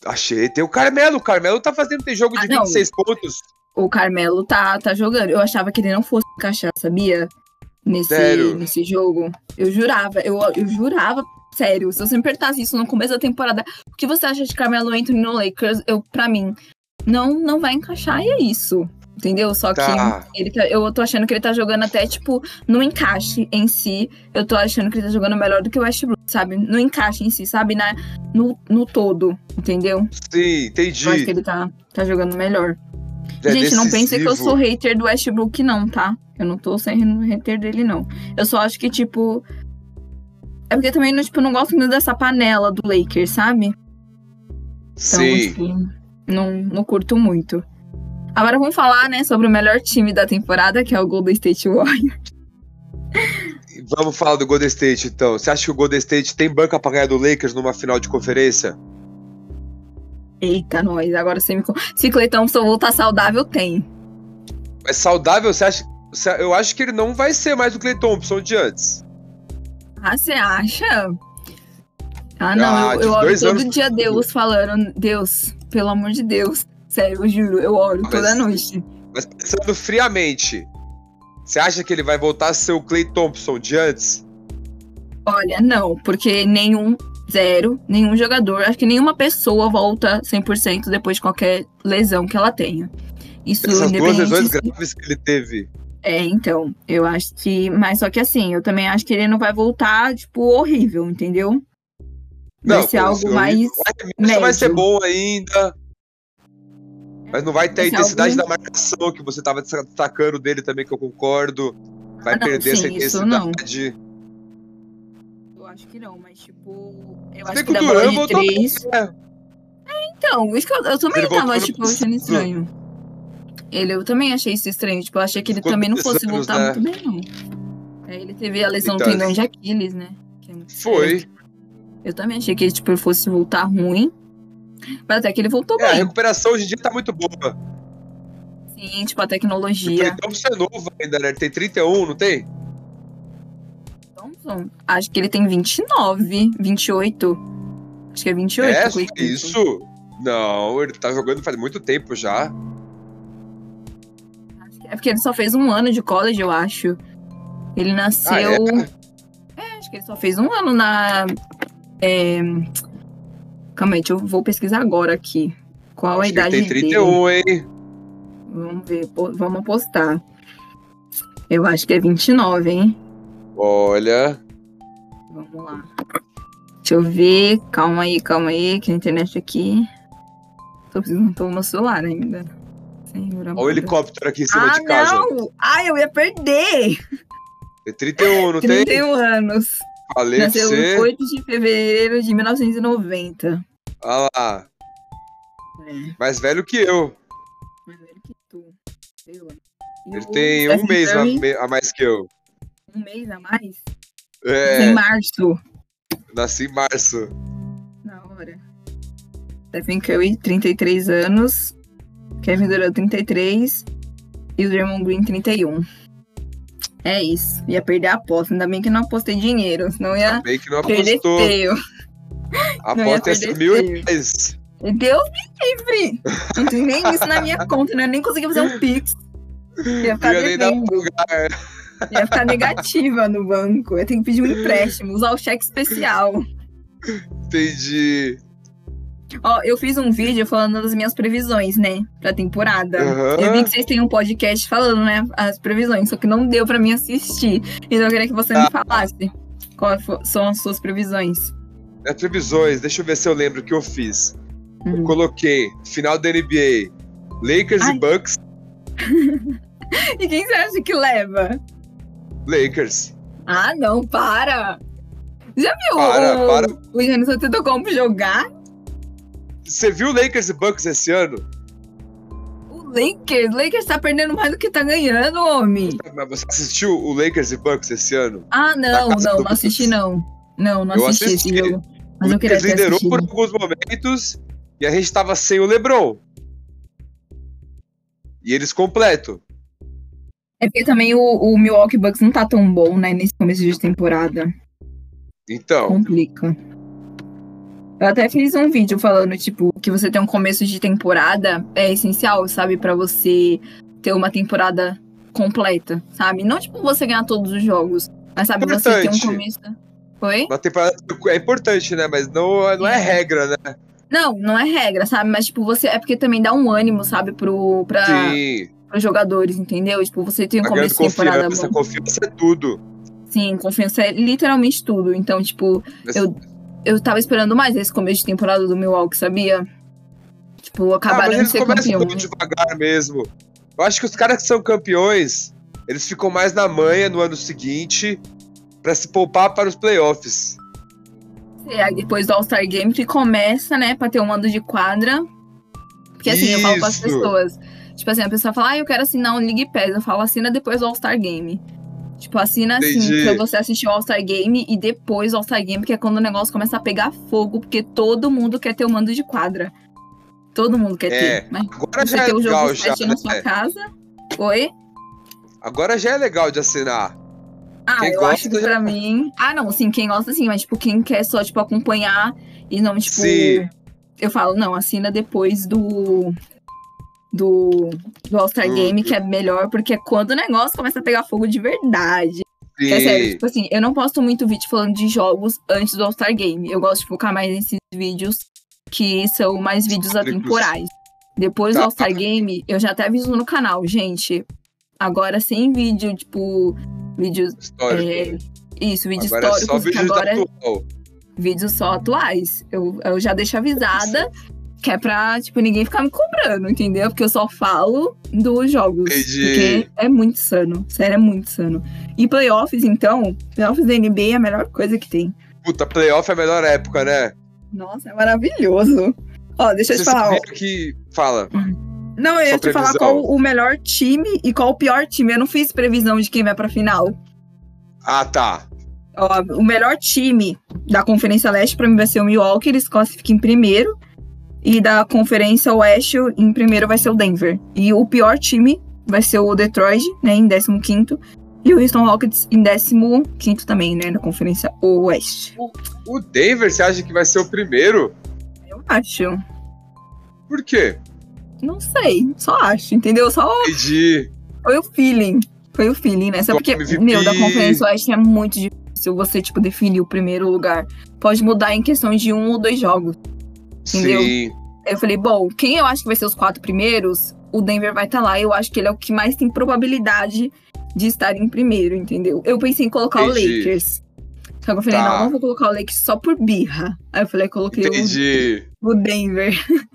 Achei. Tem o Carmelo. O Carmelo tá fazendo tem jogo de Ah, não. 26 pontos. O Carmelo tá, tá jogando. Eu achava que ele não fosse encaixar, sabia? Nesse, Sério? nesse jogo. Eu jurava, eu, eu jurava, sério. Se você me perguntasse isso no começo da temporada, o que você acha de Carmelo Anthony no Lakers? Eu, pra mim, não, não vai encaixar e é isso. Entendeu? Só Tá. que ele tá- eu tô achando que ele tá jogando até, tipo, no encaixe em si. Eu tô achando que ele tá jogando melhor do que o Westbrook, sabe? No encaixe em si, sabe? Na, no, no todo, entendeu? Sim, entendi. Eu acho que ele tá, tá jogando melhor. É Gente, não pense que eu decisivo. sou hater do Westbrook, não, tá? Eu não tô sendo hater dele, não. Eu só acho que, tipo. É porque também não, tipo, eu não gosto muito dessa panela do Lakers, sabe? Então, Sim. tipo, não, não curto muito. Agora vamos falar, né, sobre o melhor time da temporada, que é o Golden State Warriors. Vamos falar do Golden State, então. Você acha que o Golden State tem banca pra ganhar do Lakers numa final de conferência? Eita, nós. Agora você me. con- Se Thompson voltar saudável, tem. É saudável? Você acha... Eu acho que ele não vai ser mais o Clay Thompson de antes. Ah, você acha? Ah, não, Ah, eu, eu oro todo anos- dia Deus falando, Deus, pelo amor de Deus. Sério, eu juro, eu oro Mas- toda noite. Mas pensando friamente, você acha que ele vai voltar a ser o Clay Thompson de antes? Olha, não, porque nenhum, zero, nenhum jogador, acho que nenhuma pessoa volta 100% depois de qualquer lesão que ela tenha. Isso Essas duas lesões se- graves que ele teve. É, então, eu acho que. Mas só que assim, eu também acho que ele não vai voltar, tipo, horrível, entendeu? Vai ser pô, algo mais. Isso vai ser bom ainda. Mas não vai ter a ser intensidade algo- da marcação que você tava destacando dele também, que eu concordo. Vai Ah, não, perder essa sim, não. intensidade. Acho que não, mas tipo. Eu acho que da bola de três. né? Então, isso que eu, eu também Ele tava, tipo, achando estranho. Ele, eu também achei isso estranho. Tipo, eu achei que ele Ficou também não fosse anos, voltar né? muito bem, não. Aí ele teve a lesão Então, do tendão de Aquiles, né? é Foi. sério. Eu também achei que ele, tipo, ele fosse voltar ruim. Mas até que ele voltou É, a bem. recuperação hoje em dia tá muito boa. Sim, tipo, a tecnologia. Clay Thompson é novo ainda, né? Ele tem 31, não tem? Acho que ele tem 29, 28. Acho que é 28. é, Thompson. isso? Não, ele tá jogando faz muito tempo já. Que É porque ele só fez um ano de college, eu acho. Ele nasceu. Ah, é? acho que ele só fez um ano na. É... Calma aí, deixa eu vou pesquisar agora aqui. Qual a Acho que ele idade tem dele? 31, hein? Vamos ver, vamos apostar. Eu acho que é 29, hein? Olha. Vamos lá. Deixa eu ver. Calma aí, calma aí, que a internet aqui. Tô precisando tô no celular ainda. Olha o helicóptero aqui em cima ah, de casa. não! Ai, eu ia perder! Tem 31, não tem? 31 anos. Falei Nasceu você. 8 de fevereiro de 1990. Olha lá. É, Mais velho que eu. mais velho que tu. Sei lá. E Ele tem um mês a, a mais que eu. Um mês a mais? É, Em março. nasci em março. Na hora. Stephen Curry, 33 anos. Kevin Durant, 33. E o Draymond Green, 31. É isso. Ia perder a aposta. Ainda bem que não apostei dinheiro. Senão ia Ainda bem que não perder feio. A aposta ia ser perder mil reais. Deus me livre! Não tem nem isso na minha conta, né? Nem consegui fazer um Pix. Ia ficar ia nem dar devendo. lugar. Ia ficar negativa no banco. Eu tenho que pedir um empréstimo, usar o cheque especial. Entendi. Ó, eu fiz um vídeo falando das minhas previsões, né? Pra temporada. Aham. Eu vi que vocês têm um podcast falando, né? As previsões, só que não deu pra mim assistir. Então eu queria que você Ah. me falasse quais são as suas previsões. As previsões, deixa eu ver se eu lembro o que eu fiz. Hum. Coloquei final da NBA, Lakers Ai. e Bucks. E quem você acha que leva? Lakers. Ah, não, para! Já viu Para, o, para. o Giannis Antetokounmpo jogar? Você viu Lakers e Bucks esse ano? O Lakers, o Lakers tá perdendo mais do que tá ganhando, homem. Mas você assistiu o Lakers e Bucks esse ano? Ah, não, não, não assisti não. Não, não assisti, assisti. esse jogo. Mas o Lakers liderou assistido. por alguns momentos e a gente tava sem o LeBron. E eles completo. É porque também o, o Milwaukee Bucks não tá tão bom, né, nesse começo de temporada. Então, Complica. Eu até fiz um vídeo falando, tipo, que você ter um começo de temporada é essencial, sabe? Pra você ter uma temporada completa, sabe? Não, tipo, você ganhar todos os jogos, mas, sabe, você ter um começo... Oi? na temporada é importante, né? Mas não, não é É. regra, né? Não, não é regra, sabe? Mas, tipo, você... É porque também dá um ânimo, sabe? Pro, pra, Sim. Pros jogadores, entendeu? Tipo, você tem um ganhando começo de temporada confiança. bom. Confiança é tudo. Sim, confiança é literalmente tudo. Então, tipo, Mas- eu, eu tava esperando mais esse começo de temporada do Milwaukee, sabia? Tipo, Ah, acabaram mas de eles ser começam campeão. muito devagar mesmo. Eu acho que os caras que são campeões, eles ficam mais na manha no ano seguinte pra se poupar para os playoffs. É, aí depois do All-Star Game que começa, né, pra ter um mando de quadra. Porque assim, eu falo pras Isso. pessoas. Tipo assim, a pessoa fala, ah, eu quero assinar um League Pass. Eu falo, assina depois do All-Star Game. Tipo, assina assim, Entendi. pra você assistir o All-Star Game e depois o All-Star Game, que é quando o negócio começa a pegar fogo, porque todo mundo quer ter o mando de quadra. Todo mundo quer É, ter. Mas Agora já é legal já, 7 na sua né? casa. Oi? Agora já é legal de assinar. Ah, Quem eu gosta acho que já- pra mim. Ah, não, sim, quem gosta sim, mas tipo, quem quer só, tipo, acompanhar e não, tipo. Sim. Eu falo, não, assina depois do. Do, do All-Star Do- Game, que é melhor, porque é quando o negócio começa a pegar fogo de verdade. Sim. É sério, tipo assim, eu não posto muito vídeo falando de jogos antes do All-Star Game. Eu gosto de focar mais nesses vídeos que são mais vídeos atemporais. Depois do Tá. All-Star Game, eu já até aviso no canal, gente. Agora sem vídeo, tipo, vídeos Histórico. é, isso, vídeos agora é só históricos, que vídeo agora atual. vídeos só atuais. Eu, eu já deixo avisada que é pra, tipo, ninguém ficar me cobrando, entendeu? Porque eu só falo dos jogos. Entendi. Porque é muito insano. Sério, é muito insano. E playoffs, então, playoffs da NBA é a melhor coisa que tem. Puta, playoff é a melhor época, né? Nossa, é maravilhoso. Ó, deixa eu te Você falar, ó. que. Fala. Não, eu ia Sua te falar qual o melhor time e qual o pior time. Eu não fiz previsão de quem vai pra final. Ah, tá. Ó, o melhor time da Conferência Leste pra mim vai ser o Milwaukee, eles classificam em primeiro. E da Conferência Oeste, em primeiro vai ser o Denver. E o pior time vai ser o Detroit, né, em 15º. E o Houston Rockets em 15º também, né, na Conferência Oeste. O Denver, você acha que vai ser o primeiro? Eu acho. Por quê? Não sei, só acho, entendeu? Só Entendi. foi o feeling. Foi o feeling, né? Só porque, MVP. meu, da Conferência Oeste é muito difícil você, tipo, definir o primeiro lugar. Pode mudar em questão de um ou dois jogos. Entendeu? Sim. Eu falei, bom, quem eu acho que vai ser os quatro primeiros, o Denver vai estar lá. Eu acho que ele é o que mais tem probabilidade de estar em primeiro, entendeu? Eu pensei em colocar o Entendi. Lakers. Só que eu falei, Tá. não, não vou colocar o Lakers só por birra. Aí eu falei, coloquei o, Entendi. o Denver.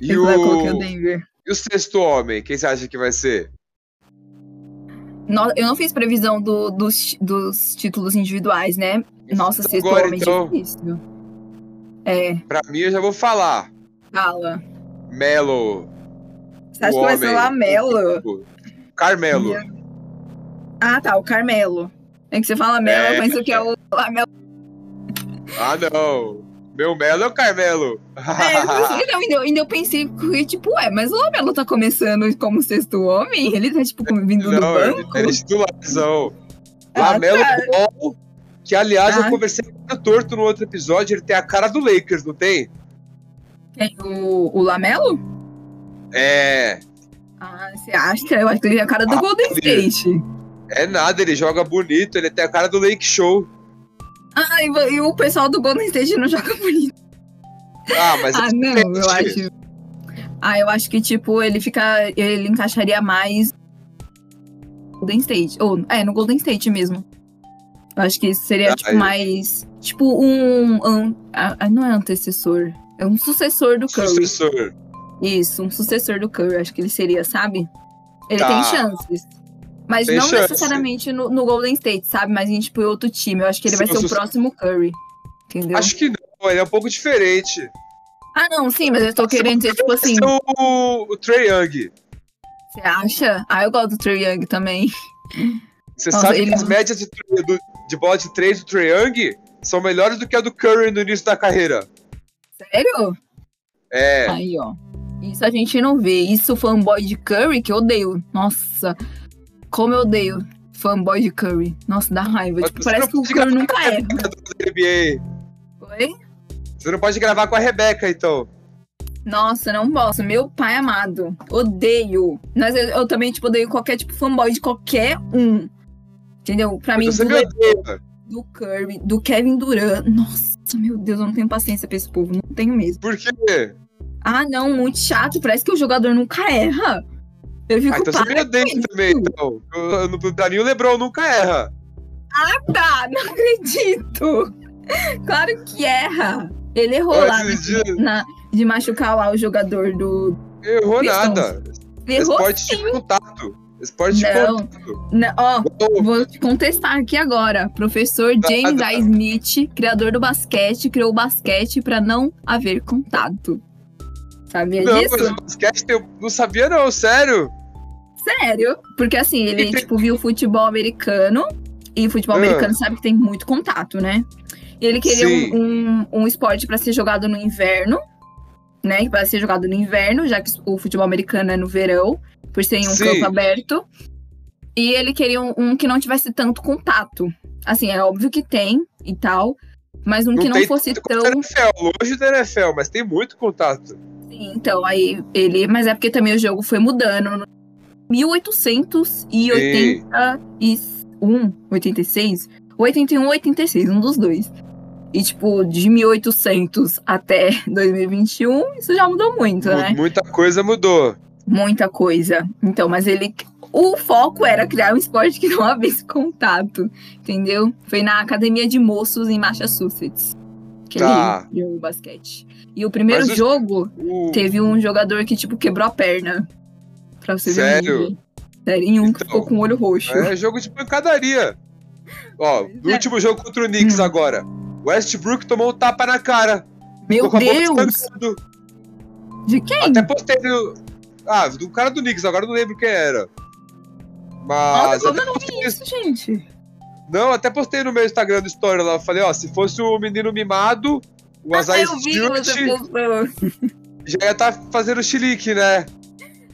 E eu falei, coloquei o o... Denver. e o sexto homem? Quem você acha que vai ser? No- eu não fiz previsão do- dos, dos títulos individuais, né? Nossa, sexto Agora, homem então. difícil. É, Pra mim, eu já vou falar. fala. Melo. Você acha que vai ser homem. o Lamelo? Carmelo. Ah, tá, o Carmelo. É que você fala Melo, É. eu penso que é o Lamelo. Ah, não. Meu Melo é o Carmelo. É, não, ainda, ainda eu pensei, tipo, ué, mas o Lamelo tá começando como sexto homem? Ele tá, tipo, vindo não, do banco? Ele é titularzão. Ah, Lamelo tá. Ball, que aliás ah. eu conversei com o torto no outro episódio, ele tem a cara do Lakers, não tem? Quem? O, o Lamelo? É. Ah, você acha? Eu acho que ele é a cara do ah, Golden State. É nada, ele joga bonito, ele tem a cara do Lake Show. Ah, e, e o pessoal do Golden State não joga bonito. Ah, mas. ah, não, eu acho. Ah, eu acho que, tipo, ele fica. Ele encaixaria mais. Golden State. Ou, é, no Golden State mesmo. Eu acho que seria, ah, tipo, eu... mais. Tipo, um. um ah, não é antecessor. É um sucessor do Curry. Sucessor. Isso, um sucessor do Curry, acho que ele seria, sabe? Ele tá. tem chances. Mas tem não chance. necessariamente no, no, Golden State, sabe? Mas em tipo outro time. Eu acho que ele vai ser o próximo Curry. Entendeu? Acho que não, ele é um pouco diferente. Ah, não, sim, mas eu tô querendo dizer, tipo assim. O, o Trey Young. Você acha? Ah, eu gosto do Trey Young também. Você Nossa, sabe ele... que as médias de, do, de bola de 3 do Trey Young são melhores do que a do Curry no início da carreira. Sério? É. Aí, ó. Isso a gente não vê. Isso fanboy de Curry que eu odeio. Nossa, como eu odeio fanboy de Curry. Nossa, dá raiva. Tipo, parece que o Curry nunca é. Oi? Você não pode gravar com a Rebeca, então. Nossa, não posso. Meu pai amado. Odeio. Mas eu, eu também, tipo, odeio qualquer tipo fanboy de qualquer um. Entendeu? Pra mim, do, me do Curry, do Kevin Durant. Nossa, meu Deus, eu não tenho paciência pra esse povo. Não tenho mesmo. Por quê? Ah, não, muito chato. Parece que o jogador nunca erra. Eu fico ah, então você me odeia também, então. No Daninho o Lebron nunca erra. Ah, tá. Não acredito. Claro que erra. Ele errou lá de, na, de machucar lá o jogador do. Errou nada. Errou Esporte sim. de contato. Esporte não, de contato. Não, ó, vou te contestar aqui agora. Professor James A. Smith, criador do basquete, criou o basquete para não haver contato. Sabia não, disso? Mas o basquete eu não sabia, não, sério. Sério? Porque assim, ele, tipo, viu futebol americano. E futebol ah. americano sabe que tem muito contato, né? E ele queria um, um, um, esporte para ser jogado no inverno, né? Para ser jogado no inverno, já que o futebol americano é no verão, por ser em um Sim. campo aberto. E ele queria um, um, que não tivesse tanto contato. Assim, é óbvio que tem e tal, mas um não que não fosse tão. NFL, longe do NFL, mas tem muito contato. Sim, então, aí ele. Mas é porque também o jogo foi mudando. 1881, 86, 81 86, um dos dois. E, tipo, de 1800 até 2021, isso já mudou muito, né? Muita coisa mudou. Muita coisa. Então, mas ele. O foco era criar um esporte que não havia contato, entendeu? Foi na academia de moços em Massachusetts que tá. ele o basquete. E o primeiro Mas jogo o... teve um jogador que, tipo, quebrou a perna. Pra você Sério? ver. Sério? E um então, que ficou com o olho roxo. É jogo de pancadaria. Ó, no é. último jogo contra o Knicks hum. agora, Westbrook tomou um tapa na cara. Meu Deus! De quem? Até postei no... Ah, do cara do Knicks, agora não lembro quem era. Mas. Nossa, eu não vi isso, gente. Não, até postei no meu Instagram do Story lá. Falei, ó, se fosse o menino mimado, o ah, Azai Stewart já ia estar tá fazendo chilique, né?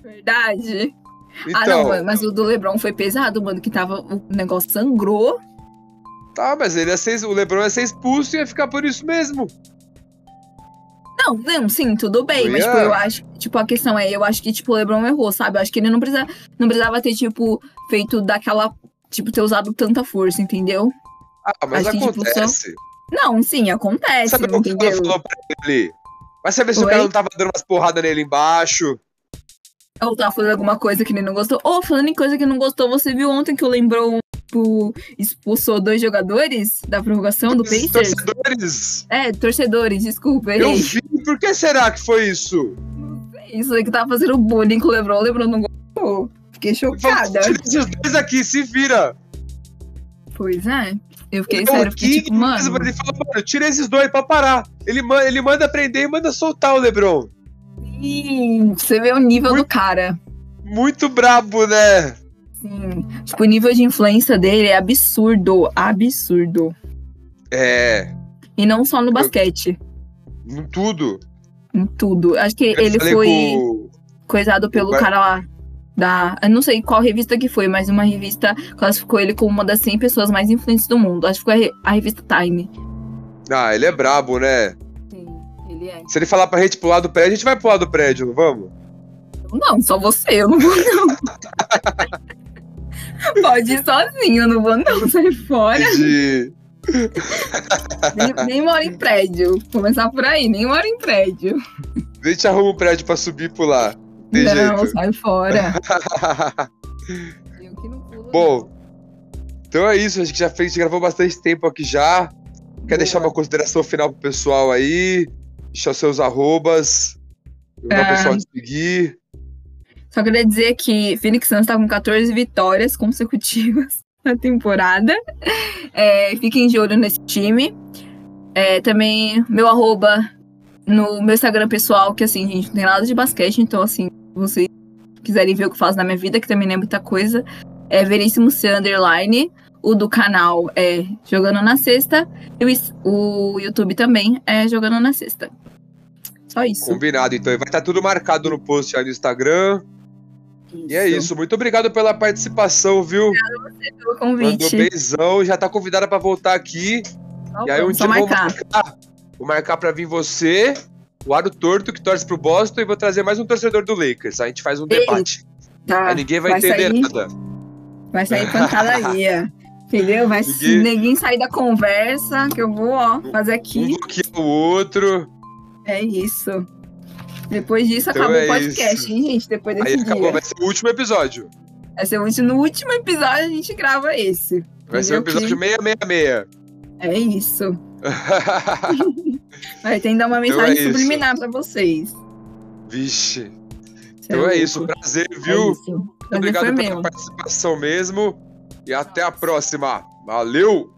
Verdade. Então, ah, não, então. mas o do Lebron foi pesado, mano, que tava. O negócio sangrou. Tá, mas ele ia ser, o Lebron ia ser expulso e ia ficar por isso mesmo. Não, não, sim, tudo bem, mas tipo, eu acho, tipo, a questão é, eu acho que, tipo, o Lebron errou, sabe? Eu acho que ele não precisava, não precisava ter, tipo, feito daquela tipo, ter usado tanta força, entendeu? Ah, mas Acho acontece. Que, tipo, só... Não, sim, acontece. Sabe o que ela falou pra ele? Vai saber se Oi? o cara não tava dando umas porradas nele embaixo. Ou tava fazendo alguma coisa que ele não gostou. Ou oh, falando em coisa que não gostou, você viu ontem que o Lembrou tipo, expulsou dois jogadores da prorrogação do Pacers? Torcedores? É, torcedores, desculpa. Eu vi, por que será que foi isso? Isso aí que tava fazendo bullying com o Lebron, o Lebron não gostou. Fiquei chocada. Tira esses dois aqui, se vira. Pois é. Eu fiquei sério, fiquei tipo, mano. Ele falou, mano, tira esses dois pra parar. Ele, manda, ele manda prender e manda soltar o Lebron. Sim, você vê o nível muito, do cara. Muito brabo, né? Sim. Tipo, o nível de influência dele é absurdo. Absurdo. É. E não só no basquete. Em tudo. Em tudo. Acho que ele foi com... coisado pelo cara lá da. Eu não sei qual revista que foi, mas uma revista classificou ele como uma das 100 pessoas mais influentes do mundo. Acho que foi a revista Time. Ah, ele é brabo, né? Sim, ele é. Se ele falar pra gente pular do prédio, a gente vai pular do prédio, vamos? Não, só você, eu não vou, não. Pode ir sozinho, eu não vou, não. Sai fora. Entendi. nem, nem moro em prédio. Começar por aí, nem moro em prédio. A gente arruma um prédio pra subir e pular. Tem não, jeito. sai fora. Bom, então é isso. A gente já fez, a gente gravou bastante tempo aqui já. Quer Boa. deixar uma consideração final pro pessoal aí? Deixar seus arrobas. Para o é... pessoal te seguir. Só queria dizer que Phoenix Suns tá com 14 vitórias consecutivas na temporada. É, fiquem de olho nesse time. É, também meu arroba no meu Instagram pessoal, que assim, gente, não tem nada de basquete, então assim, se vocês quiserem ver o que eu faço na minha vida, que também não é muita coisa, é Veríssimo C Underline. O do canal é Jogando na Sexta. E o, o YouTube também é Jogando na Sexta. Só isso. Combinado, então. Vai estar tudo marcado no post aí no Instagram. Isso. E é isso. Muito obrigado pela participação, viu? Obrigada a você pelo convite. Mandou beijão. Já tá convidada para voltar aqui. Tá e aí um dia vou marcar. Vou marcar para vir você, o Aro Torto, que torce pro Boston, e vou trazer mais um torcedor do Lakers. A gente faz um Ei, debate. Tá. Aí ninguém vai, vai entender sair, nada. Vai sair pancadaria. Entendeu? Vai ninguém... ninguém sair da conversa, que eu vou, ó, fazer aqui. Um o outro. É isso. Depois disso, então acabou é o podcast, isso. hein, gente? Depois desse Aí dia. acabou, vai ser o último episódio. Vai ser o último, no último episódio a gente grava esse. Vai ser o episódio que... 666. É isso. Vai ter ainda uma mensagem então é subliminar pra vocês. Vixe. Então é, é isso. Prazer, viu? É isso. Prazer Obrigado pela meu. participação mesmo. E até a próxima. Valeu!